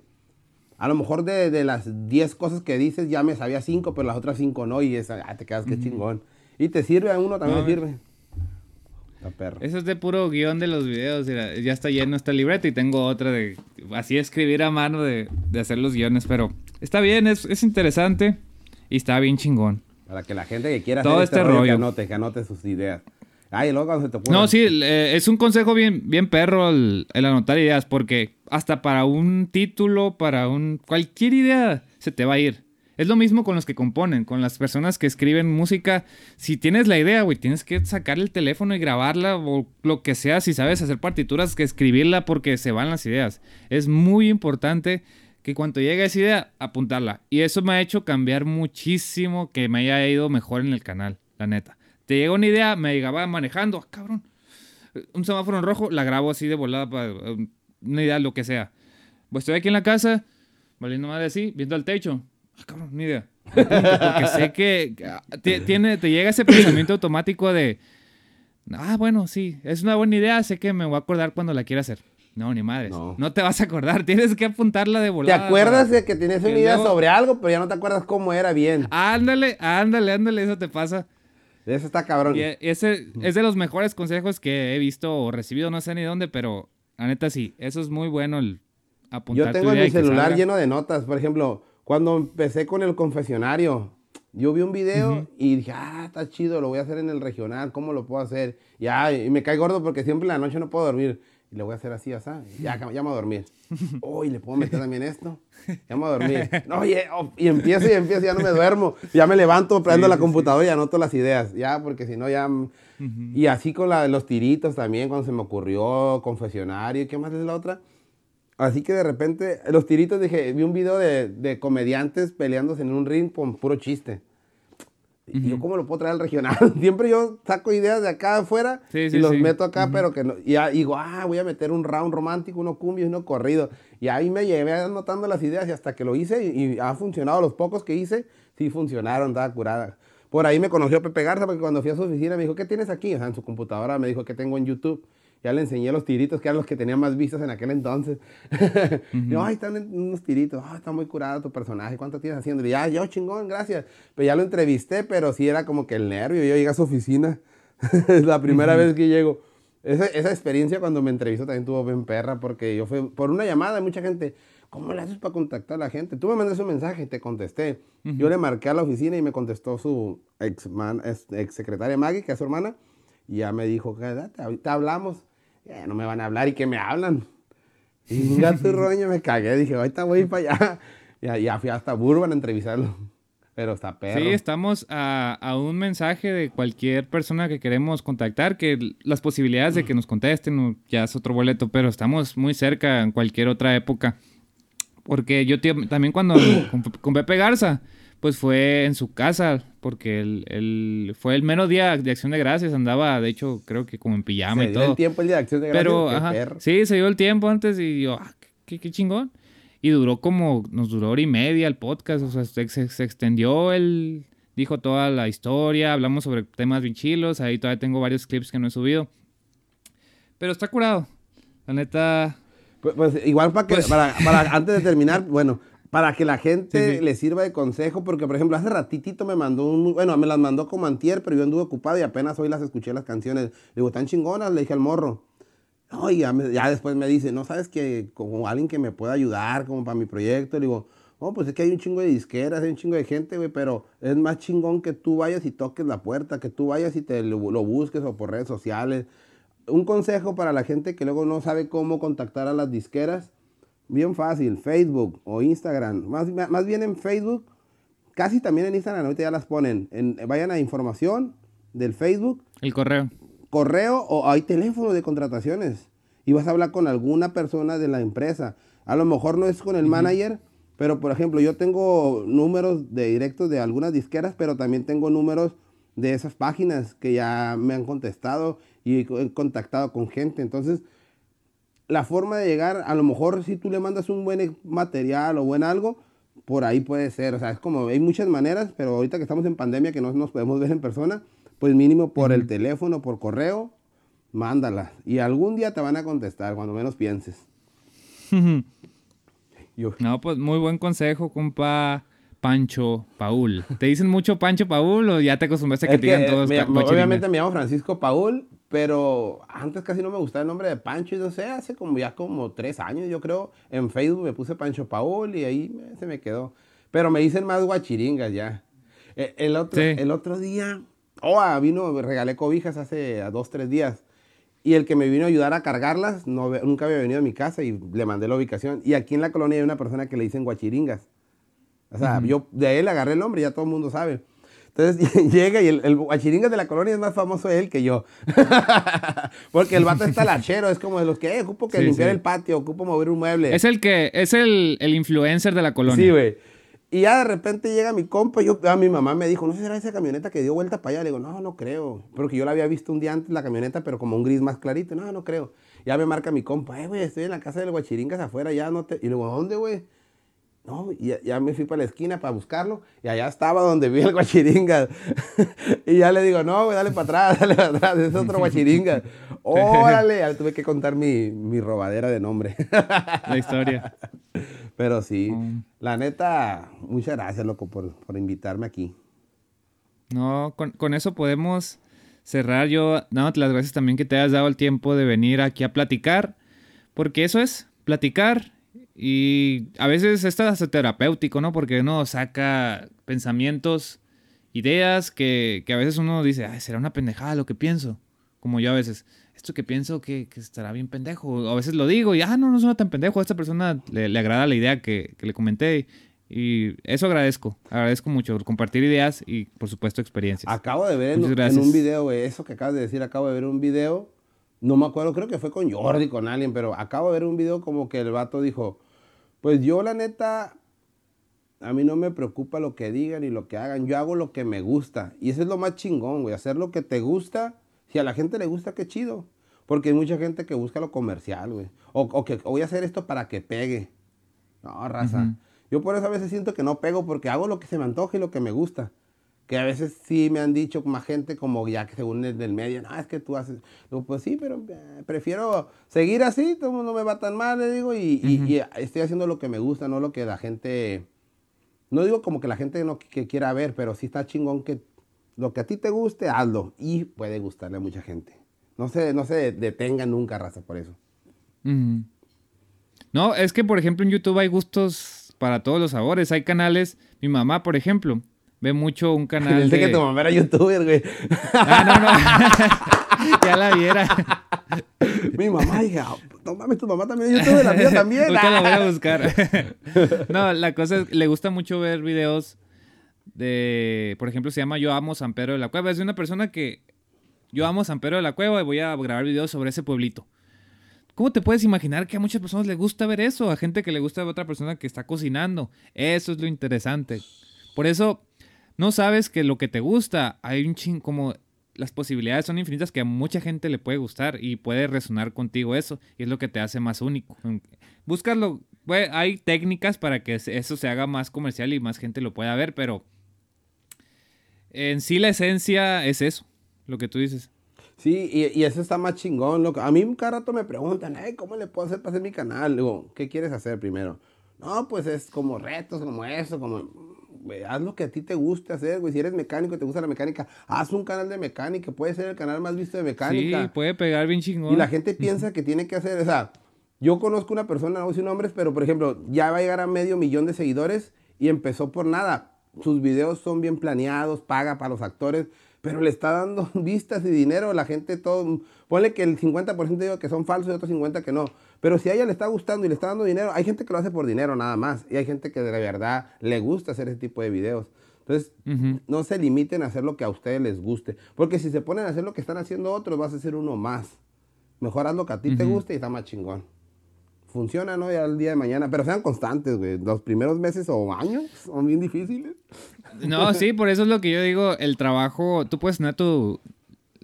a lo mejor de, de las 10 cosas que dices ya me sabía 5, pero las otras 5 no. Y esa, ah, te quedas que chingón. Y te sirve a uno, también No, le sirve. La perra. Eso es de puro guion de los videos. mira, ya está lleno esta libreta y tengo otra de así escribir a mano de, de hacer los guiones. Pero está bien, es, es interesante y está bien chingón. Para que la gente que quiera Todo hacer este, este rollo, que anote, que anote sus ideas. Ay, luego se te. No, sí, eh, es un consejo bien, bien perro el, el anotar ideas, porque hasta para un título, para un. cualquier idea se te va a ir. Es lo mismo con los que componen, con las personas que escriben música. Si tienes la idea, güey, tienes que sacar el teléfono y grabarla o lo que sea. Si sabes hacer partituras, que escribirla porque se van las ideas. Es muy importante que cuando llegue esa idea, apuntarla. Y eso me ha hecho cambiar muchísimo, que me haya ido mejor en el canal, la neta. Te llega una idea, me llegaba manejando, ah, cabrón. Un semáforo en rojo, la grabo así de volada para eh, una idea, lo que sea. Pues estoy aquí en la casa, valiendo madre así, viendo al techo. Ah, cabrón, ni idea. Porque sé que ah, te, tiene, te llega ese pensamiento automático de, ah, bueno, sí, es una buena idea, sé que me voy a acordar cuando la quiera hacer. No, ni madres. No. No, te vas a acordar, tienes que apuntarla de ¿Te volada. acuerdas para- de que que una idea luego- sobre algo, pero ya no te acuerdas cómo era bien? Ándale, ándale, ándale, eso te pasa. Eso está cabrón. Y e- ese es de los mejores consejos que he visto o recibido, no sé ni dónde, pero la neta sí, eso es muy bueno el apuntar Yo tu tengo en idea mi y que celular lleno de notas. Por ejemplo, cuando empecé con el confesionario, yo vi un video y dije, ah, está chido, lo voy a hacer en el regional, ¿cómo lo puedo hacer? Ya, y me cae gordo porque siempre en la noche no puedo dormir. Y le voy a hacer así, así. Ya, ya me voy a dormir. Oh, y le puedo meter también esto. Ya me voy a dormir. No, oye, oh, y empiezo y empiezo, ya no me duermo. Ya me levanto, prendo la computadora y anoto las ideas. Ya, porque si no, ya. mm, Y así con la, los tiritos también, cuando se me ocurrió, confesionario, ¿qué más es la otra? Así que de repente, los tiritos, dije, vi un video de, de comediantes peleándose en un ring con puro chiste. Y yo, ¿cómo lo puedo traer al regional? Siempre yo saco ideas de acá afuera Sí, y sí, los sí. meto acá, pero que no. Y digo, ah, voy a meter un round romántico, uno cumbia y uno corrido. Y ahí me llevé anotando las ideas y hasta que lo hice y, y ha funcionado. Los pocos que hice, sí funcionaron, estaba curada. Por ahí me conoció Pepe Garza porque cuando fui a su oficina me dijo, ¿qué tienes aquí? O sea, en su computadora me dijo, ¿qué tengo en YouTube? Ya le enseñé los tiritos, que eran los que tenía más vistas en aquel entonces. Y yo, ay, están unos tiritos. Ah, está muy curado tu personaje. ¿Cuánto tienes haciendo? Y ya, yo, chingón, gracias. Pero ya lo entrevisté, pero sí era como que el nervio. Yo llegué a su oficina. es la primera vez que llego. Esa, esa experiencia cuando me entrevistó también tuvo bien perra, porque yo fui por una llamada, mucha gente, ¿cómo le haces para contactar a la gente? Tú me mandaste un mensaje, te contesté. Yo le marqué a la oficina y me contestó su ex, man- ex, ex secretaria Maggie, que es su hermana, y ya me dijo, quédate, ahorita hablamos. Ya no me van a hablar y que me hablan. Y gato roño me cagué. Dije, ahorita voy para allá. Ya, ya fui hasta Burban a entrevistarlo. Pero está perro. Sí, estamos a, a, un mensaje de cualquier persona que queremos contactar, que las posibilidades de que nos contesten ya es otro boleto, pero estamos muy cerca en cualquier otra época. Porque yo también cuando con, Pepe Garza, pues fue en su casa, porque él, fue el menos día de Acción de Gracias, andaba, de hecho, creo que como en pijama y todo. el tiempo el día de Acción de Gracias. Pero, ajá, sí, se dio el tiempo antes y yo, ah, qué, qué chingón. Y duró como, nos duró hora y media el podcast, o sea, se, se extendió el, dijo toda la historia, hablamos sobre temas bien chilos, ahí todavía tengo varios clips que no he subido. Pero está curado, la neta. Pues, pues igual para que, pues para, para, antes de terminar, bueno, para que la gente le sirva de consejo, porque por ejemplo, hace ratitito me mandó un, bueno, me las mandó como antier, pero yo anduve ocupado y apenas hoy las escuché las canciones. Le digo, están chingonas, le dije al morro. No, y ya, después me dice, no sabes que como alguien que me pueda ayudar como para mi proyecto, le digo, no, pues es que hay un chingo de disqueras, hay un chingo de gente, güey, pero es más chingón que tú vayas y toques la puerta, que tú vayas y te lo, busques o por redes sociales. Un consejo para la gente que luego no sabe cómo contactar a las disqueras, bien fácil, Facebook o Instagram, más, más bien en Facebook, casi también en Instagram, ahorita ya las ponen, en, vayan a información del Facebook. El correo correo o hay teléfono de contrataciones y vas a hablar con alguna persona de la empresa. A lo mejor no es con el manager, pero por ejemplo, yo tengo números de directos de algunas disqueras, pero también tengo números de esas páginas que ya me han contestado y he contactado con gente. Entonces, la forma de llegar, a lo mejor si tú le mandas un buen material o buen algo, por ahí puede ser. O sea, es como, hay muchas maneras, pero ahorita que estamos en pandemia, que no nos podemos ver en persona, pues mínimo por el teléfono, por correo, mándala. Y algún día te van a contestar, cuando menos pienses. No, pues muy buen consejo, compa. Pancho Paul. ¿Te dicen mucho Pancho Paul o ya te acostumbraste a que, te digan todos? obviamente me llamo Francisco Paul, pero antes casi no me gustaba el nombre de Pancho y no sé, hace como ya como tres años yo creo, en Facebook me puse Pancho Paul y ahí se me quedó. Pero me dicen más guachiringas ya. E, el, otro, el otro día Oh, vino, regalé cobijas hace dos, tres días. Y el que me vino a ayudar a cargarlas, no, nunca había venido a mi casa y le mandé la ubicación. Y aquí en la colonia hay una persona que le dicen guachiringas. O sea, yo de él agarré el nombre, ya todo el mundo sabe. Entonces llega y el, el, guachiringas de la colonia es más famoso él que yo. Porque el vato está lachero, es como de los que, eh, ocupo que limpiar el patio, ocupo mover un mueble. Es el que, es el, el influencer de la colonia. Sí, güey. Y ya de repente llega mi compa, y yo, a mi mamá me dijo, no sé si era esa camioneta que dio vuelta para allá. Le digo, no, no creo. Porque yo la había visto un día antes la camioneta, pero como un gris más clarito. No, no creo. Ya me marca mi compa, eh, güey, estoy en la casa del guachiringas afuera, ya no te... Y le digo, ¿dónde, güey? No, y ya, me fui para la esquina para buscarlo y allá estaba donde vi el guachiringas. y ya le digo, no, dale para atrás, dale para atrás, es otro guachiringas. Órale, ya tuve que contar mi, mi robadera de nombre. la historia. Pero sí, la neta, muchas gracias, loco, por, invitarme aquí. No, con, eso podemos cerrar. Yo, dándote las gracias también que te hayas dado el tiempo de venir aquí a platicar, porque eso es, platicar. Y a veces es terapéutico, ¿no? Porque uno saca pensamientos, ideas que, que a veces uno dice, ay, será una pendejada lo que pienso. Como yo a veces esto que pienso que, estará bien pendejo. A veces lo digo y, ah, no, no suena tan pendejo. A esta persona le, agrada la idea que, le comenté. Y eso agradezco. Agradezco mucho compartir ideas y, por supuesto, experiencias. Acabo de ver en, un video, güey, eso que acabas de decir, acabo de ver un video. No me acuerdo, creo que fue con Jordi, con alguien, pero acabo de ver un video como que el vato dijo, pues yo la neta, a mí no me preocupa lo que digan y lo que hagan, yo hago lo que me gusta. Y eso es lo más chingón, güey, hacer lo que te gusta si a la gente le gusta, qué chido. Porque hay mucha gente que busca lo comercial, güey. O, que voy a hacer esto para que pegue. No, raza. Yo por eso a veces siento que no pego porque hago lo que se me antoja y lo que me gusta. Que a veces sí me han dicho más gente como ya que según el del medio, no, es que tú haces. Digo, pues sí, pero eh, prefiero seguir así, todo mundo me va tan mal, le digo, y, estoy haciendo lo que me gusta, no lo que la gente. No digo como que la gente no que quiera ver, pero sí está chingón que lo que a ti te guste, hazlo. Y puede gustarle a mucha gente. No se, no se detenga nunca, raza, por eso. No, es que, por ejemplo, en YouTube hay gustos para todos los sabores. Hay canales. Mi mamá, por ejemplo, ve mucho un canal. de... que tu mamá era youtuber, güey. Ah, no, no. ya la viera. Mi mamá, hija, no mames, tu mamá también YouTube, la mía también. Ahorita la voy a buscar. no, la cosa es, le gusta mucho ver videos de, por ejemplo, se llama Yo amo San Pedro de la Cueva. Es de una persona que yo amo San Pedro de la Cueva y voy a grabar videos sobre ese pueblito. ¿Cómo te puedes imaginar que a muchas personas les gusta ver eso? A gente que le gusta ver otra persona que está cocinando. Eso es lo interesante. Por eso, no sabes que lo que te gusta, hay un ching como las posibilidades son infinitas que a mucha gente le puede gustar y puede resonar contigo eso. Y es lo que te hace más único. Búscalo. hay técnicas para que eso se haga más comercial y más gente lo pueda ver, pero en sí la esencia es eso, lo que tú dices. Sí, y, eso está más chingón. Loco. A mí cada rato me preguntan, ¿cómo le puedo hacer para hacer mi canal? Digo, ¿qué quieres hacer primero? No, pues es como retos, como eso, como haz lo que a ti te guste hacer, güey. Si eres mecánico y te gusta la mecánica, haz un canal de mecánica. Puede ser el canal más visto de mecánica. Sí, puede pegar bien chingón. Y la gente piensa que tiene que hacer, o sea, yo conozco una persona, no decir nombres, pero por ejemplo, ya va a llegar a medio millón de seguidores y empezó por nada. Sus videos son bien planeados, paga para los actores, pero le está dando vistas y dinero. La gente todo, ponle que el 50% digo que son falsos y otros 50% que no. Pero si a ella le está gustando y le está dando dinero, hay gente que lo hace por dinero nada más. Y hay gente que de verdad le gusta hacer ese tipo de videos. Entonces, no se limiten a hacer lo que a ustedes les guste. Porque si se ponen a hacer lo que están haciendo otros, vas a hacer uno más. Mejor haz lo que a ti te guste y está más chingón. Funciona, ¿no? Ya el día de mañana. Pero sean constantes, güey. Los primeros meses o años son bien difíciles. No, sí, por eso es lo que yo digo. El trabajo, tú puedes tener tu.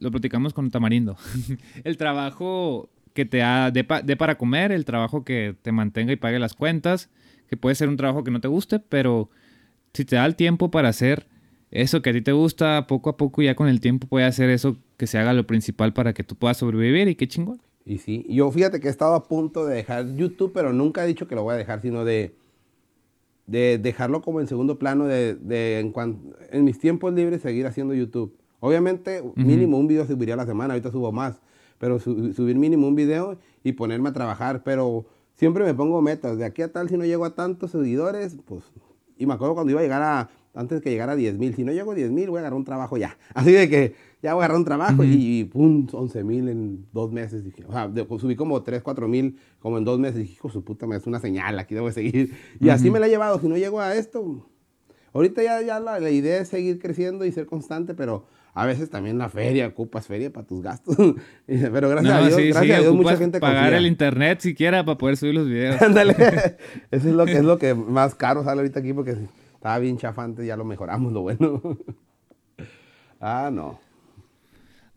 Lo platicamos con Tamarindo. el trabajo que te da de, para comer, el trabajo que te mantenga y pague las cuentas, que puede ser un trabajo que no te guste, pero si te da el tiempo para hacer eso que a ti te gusta, poco a poco ya con el tiempo puede hacer eso que se haga lo principal para que tú puedas sobrevivir y qué chingón. Y sí, yo fíjate que he estado a punto de dejar YouTube, pero nunca he dicho que lo voy a dejar, sino de, de dejarlo como en segundo plano, de, en, en mis tiempos libres seguir haciendo YouTube. Obviamente, mínimo un video subiría a la semana, ahorita subo más, pero subir mínimo un video y ponerme a trabajar, pero siempre me pongo metas, de aquí a tal, si no llego a tantos seguidores, pues, y me acuerdo cuando iba a llegar a, antes que llegara a 10 mil, si no llego a 10 mil, voy a agarrar un trabajo ya, así de que ya voy a agarrar un trabajo y, pum, 11 mil en dos meses, dije, o sea, pues, subí como 3, 4 mil como en dos meses, dije, hijo su puta, me hace una señal, aquí debo seguir, y así me la he llevado, si no llego a esto, ahorita ya, ya la, la idea es seguir creciendo y ser constante, pero a veces también la feria, ocupas feria para tus gastos. Pero gracias a Dios, gracias a Dios, mucha gente pagar el internet siquiera para poder subir los videos. Ándale. Eso es lo que es lo que más caro sale ahorita aquí porque estaba bien chafante, ya lo mejoramos, lo bueno. ah, no.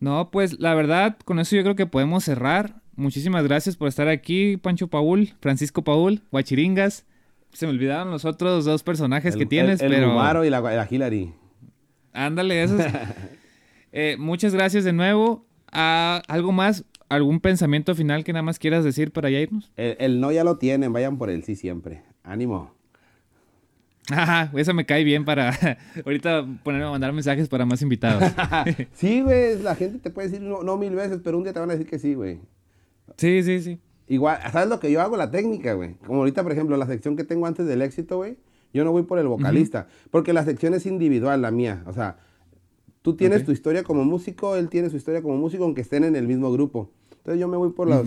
No, pues la verdad, con eso yo creo que podemos cerrar. Muchísimas gracias por estar aquí, Pancho Paul, Francisco Paul, Guachiringas. Se me olvidaron los otros dos personajes que tienes, el, pero. y la, la Hillary. Ándale, esos. Eh, muchas gracias de nuevo. Ah, ¿Algo más? ¿Algún pensamiento final que nada más quieras decir para ya irnos? El, no ya lo tienen, vayan por el sí siempre. Ánimo. Ajá, eso me cae bien para ahorita ponerme a mandar mensajes para más invitados. sí, güey, la gente te puede decir no, mil veces, pero un día te van a decir que sí, güey. Sí, sí, sí. Igual, ¿sabes lo que yo hago? La técnica, güey. Como ahorita, por ejemplo, la sección que tengo antes del éxito, güey. Yo no voy por el vocalista, porque la sección es individual, la mía. O sea, Tú tienes tu historia como músico, él tiene su historia como músico, aunque estén en el mismo grupo. Entonces yo me voy por los,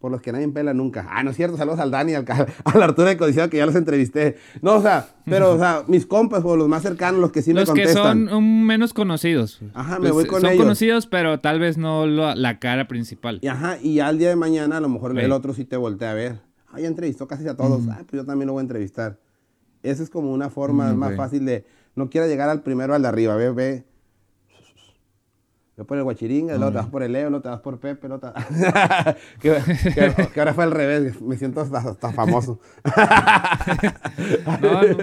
por los que nadie pela nunca. Ah, no es cierto, saludos al Dani, al, al Arturo de Codiciado, que ya los entrevisté. No, o sea, pero, o sea, mis compas, o los más cercanos, los que sí me contestan. Los que son menos conocidos. Ajá, me pues, voy con ellos. Son conocidos, pero tal vez no la cara principal. Y, ajá, y al día de mañana a lo mejor el otro sí te voltea a ver. Ah, ya entrevistó casi a todos. Ah, pues yo también lo voy a entrevistar. Esa es como una forma más fácil de, no quiera llegar al primero al de arriba, ve, ve yo por el Guachiringa, luego te vas por el Leo, luego te vas por Pepe, luego te... que, que, ahora fue al revés, me siento hasta, famoso. no, no.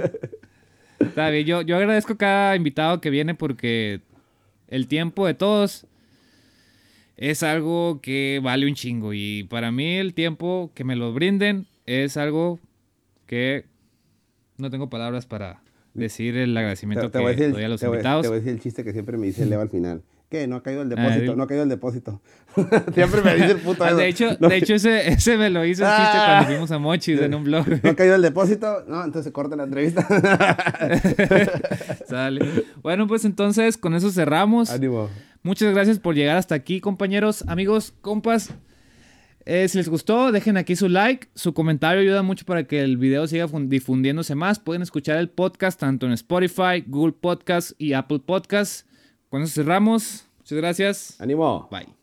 Está bien, yo, yo agradezco a cada invitado que viene porque el tiempo de todos es algo que vale un chingo. Y para mí el tiempo que me lo brinden es algo que no tengo palabras para decir el agradecimiento que doy a los invitados. te voy a decir el chiste que siempre me dice Leo al final. ¿Qué? No ha caído el ah, depósito, no ha caído el depósito. Siempre me dice el puto ah, De hecho, de hecho ese, ese, me lo hizo el chiste ah. cuando fuimos a Mochis en un blog. ¿No ha caído el depósito? No, entonces corta la entrevista. Sale. Bueno, pues entonces con eso cerramos. Ánimo. Muchas gracias por llegar hasta aquí, compañeros, amigos, compas. Eh, si les gustó, dejen aquí su like. Su comentario ayuda mucho para que el video siga difundiéndose más. Pueden escuchar el podcast tanto en Spotify, Google Podcast y Apple Podcast. Con eso cerramos. Muchas gracias. Ánimo. Bye.